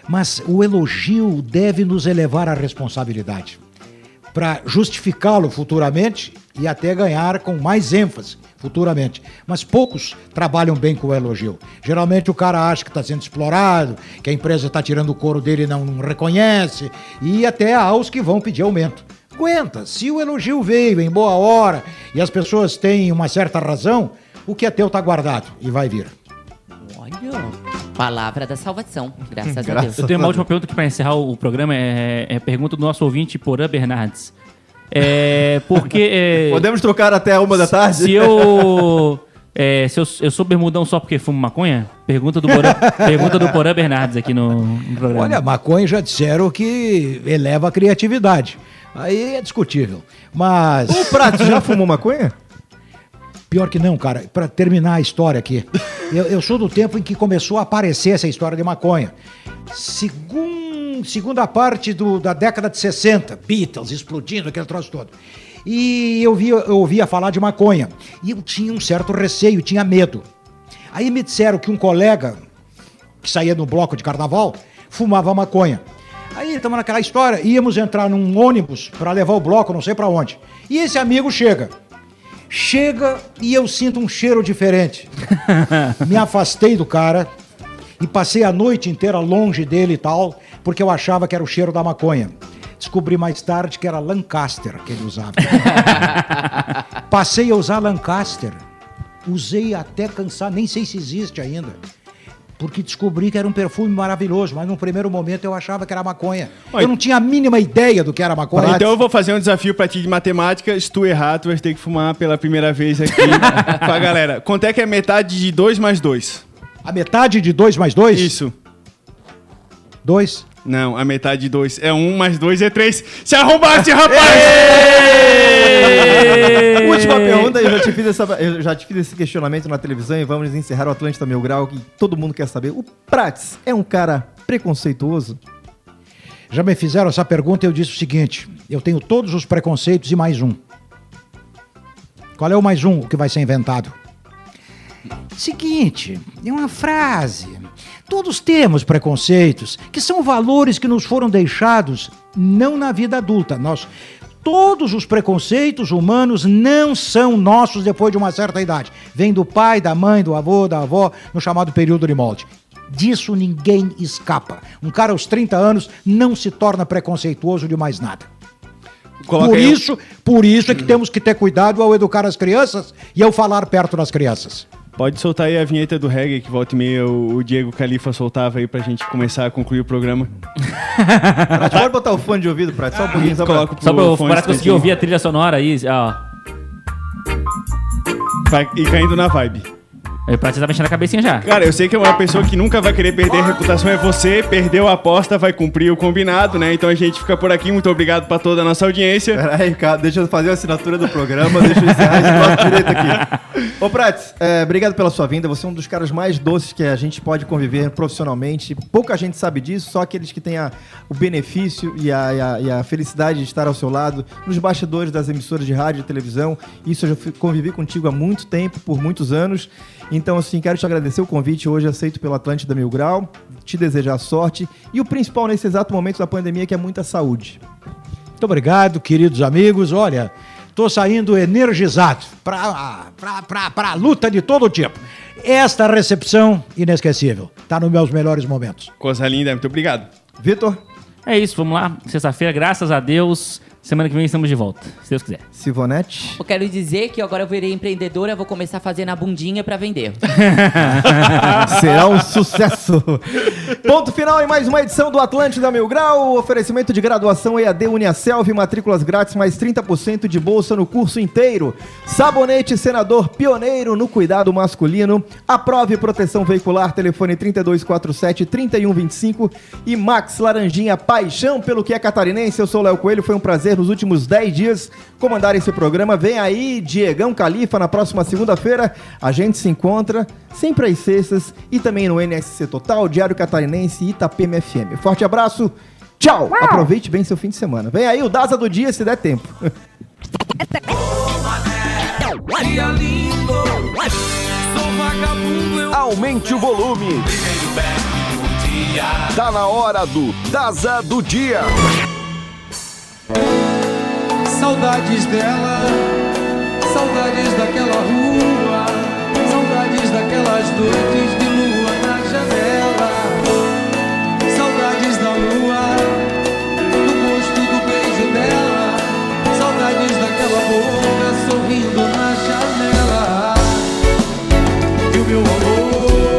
[SPEAKER 6] Mas o elogio deve nos elevar à responsabilidade para justificá-lo futuramente e até ganhar com mais ênfase futuramente. Mas poucos trabalham bem com o elogio. Geralmente o cara acha que está sendo explorado, que a empresa está tirando o couro dele e não, não reconhece, e até há os que vão pedir aumento. Aguenta, se o elogio veio em boa hora e as pessoas têm uma certa razão, o que é teu está guardado e vai vir.
[SPEAKER 5] Olha, palavra da salvação, graças a
[SPEAKER 2] Graças
[SPEAKER 5] Deus.
[SPEAKER 4] Eu tenho uma última pergunta que para encerrar o, o programa é, é pergunta do nosso ouvinte Porã Bernardes. É porque é,
[SPEAKER 2] Podemos trocar até uma da tarde?
[SPEAKER 4] se eu é, se eu, eu sou bermudão só porque fumo maconha? Pergunta do Porã, pergunta do Porã Bernardes aqui no, no programa.
[SPEAKER 6] Olha, maconha já disseram que eleva a criatividade. Aí é discutível. Mas.
[SPEAKER 2] O Prates já fumou maconha?
[SPEAKER 6] Pior que não, cara. Pra terminar a história aqui. Eu, eu sou do tempo em que começou a aparecer essa história de maconha. Segun, segunda parte do- da década de 60. Beatles explodindo, aquele troço todo. E eu, via, eu ouvia falar de maconha. E eu tinha um certo receio, tinha medo. Aí me disseram que um colega que saía no bloco de carnaval fumava maconha. Aí estamos naquela história, íamos entrar num ônibus para levar o bloco, não sei para onde. E esse amigo chega. Chega e eu sinto um cheiro diferente. Me afastei do cara e passei a noite inteira longe dele e tal, porque eu achava que era o cheiro da maconha. Descobri mais tarde que era Lancaster que ele usava. Passei a usar Lancaster. Usei até cansar, nem sei se existe ainda. Porque descobri que era um perfume maravilhoso, mas no primeiro momento eu achava que era maconha.
[SPEAKER 3] Oi.
[SPEAKER 6] Eu não tinha a mínima ideia do que era maconha.
[SPEAKER 3] Então eu vou fazer um desafio pra ti de matemática. Se tu errar, tu vai ter que fumar pela primeira vez aqui com a galera. Quanto é que é metade de 2 mais 2?
[SPEAKER 6] A metade de 2 mais 2?
[SPEAKER 3] Isso.
[SPEAKER 6] 2.
[SPEAKER 3] Não, a metade de 2 é 1 um, mais 2 é 3. Se arrombaste, rapaz!
[SPEAKER 2] Última pergunta, eu já, te fiz essa, eu já te fiz esse questionamento na televisão e vamos encerrar o Atlântida Mil Grau, que todo mundo quer saber. O Prates é um cara preconceituoso?
[SPEAKER 6] Já me fizeram essa pergunta e eu disse o seguinte: eu tenho todos os preconceitos e mais um. Qual é o mais um que vai ser inventado? Seguinte, é uma frase. Todos temos preconceitos, que são valores que nos foram deixados não na vida adulta. Nós todos os preconceitos humanos não são nossos depois de uma certa idade. Vem do pai, da mãe, do avô, da avó, no chamado período de molde. Disso ninguém escapa. Um cara aos 30 anos não se torna preconceituoso de mais nada.
[SPEAKER 3] Coloca
[SPEAKER 6] por isso, por isso é que temos que ter cuidado ao educar as crianças e ao falar perto das crianças.
[SPEAKER 3] Pode soltar aí a vinheta do reggae que volta e meia o, o Diego Califa soltava aí pra gente começar a concluir o programa.
[SPEAKER 2] Prates, pode botar o fone de ouvido, Prates, só um pouquinho. Só pra...
[SPEAKER 3] Coloca
[SPEAKER 4] Só pra
[SPEAKER 3] pro
[SPEAKER 4] para conseguir ouvir a trilha sonora aí, ó.
[SPEAKER 3] Vai- E caindo na vibe.
[SPEAKER 4] O Prates tá mexendo a cabecinha já.
[SPEAKER 3] Cara, eu sei que é uma pessoa que nunca vai querer perder a reputação é você, perdeu a aposta, vai cumprir o combinado, né? Então a gente fica por aqui, muito obrigado pra toda a nossa audiência.
[SPEAKER 2] Peraí, cara, deixa eu fazer a assinatura do programa, deixa eu encerrar esse direito aqui. Ô, Prates, é, obrigado pela sua vinda. Você é um dos caras mais doces que a gente pode conviver profissionalmente. Pouca gente sabe disso, só aqueles que têm a- o benefício e a, e a- e a felicidade de estar ao seu lado nos bastidores das emissoras de rádio e televisão. Isso eu já convivi contigo há muito tempo, por muitos anos. Então, assim, quero te agradecer o convite hoje aceito pelo Atlântida Mil Grau, te desejar sorte e o principal nesse exato momento da pandemia, que é muita saúde.
[SPEAKER 6] Muito obrigado, queridos amigos. Olha, tô saindo energizado para a luta de todo tipo. Esta recepção inesquecível. Tá nos meus melhores momentos.
[SPEAKER 3] Coisa linda, muito obrigado.
[SPEAKER 2] Vitor,
[SPEAKER 4] É isso, vamos lá. Sexta-feira, graças a Deus. Semana que vem estamos de volta, se Deus quiser.
[SPEAKER 2] Sivonete.
[SPEAKER 5] Eu quero dizer que agora eu virei empreendedora, vou começar a fazer na bundinha pra vender.
[SPEAKER 2] Será um sucesso. Ponto final em mais uma edição do Atlântida Mil Grau. Oferecimento de graduação EAD Uniaselv, matrículas grátis mais 30% de bolsa no curso inteiro. Sabonete Senador pioneiro no cuidado masculino. Aprove proteção veicular, telefone 3247-3125. E Max Laranjinha, paixão pelo que é catarinense. Eu sou o Léo Coelho, foi um prazer nos últimos 10 dias comandar esse programa. Vem aí, Diegão Califa, na próxima segunda-feira. A gente se encontra sempre às sextas e também no NSC Total, Diário Catarinense e Itapema FM. Forte abraço, tchau! Aproveite bem seu fim de semana. Vem aí o Daza do dia, se der tempo.
[SPEAKER 1] Aumente o volume. Tá na hora do Daza do Dia.
[SPEAKER 10] Saudades dela, saudades daquela rua, saudades daquelas noites de lua na janela, saudades da lua, do gosto do beijo dela, saudades daquela boca sorrindo na janela. E o meu amor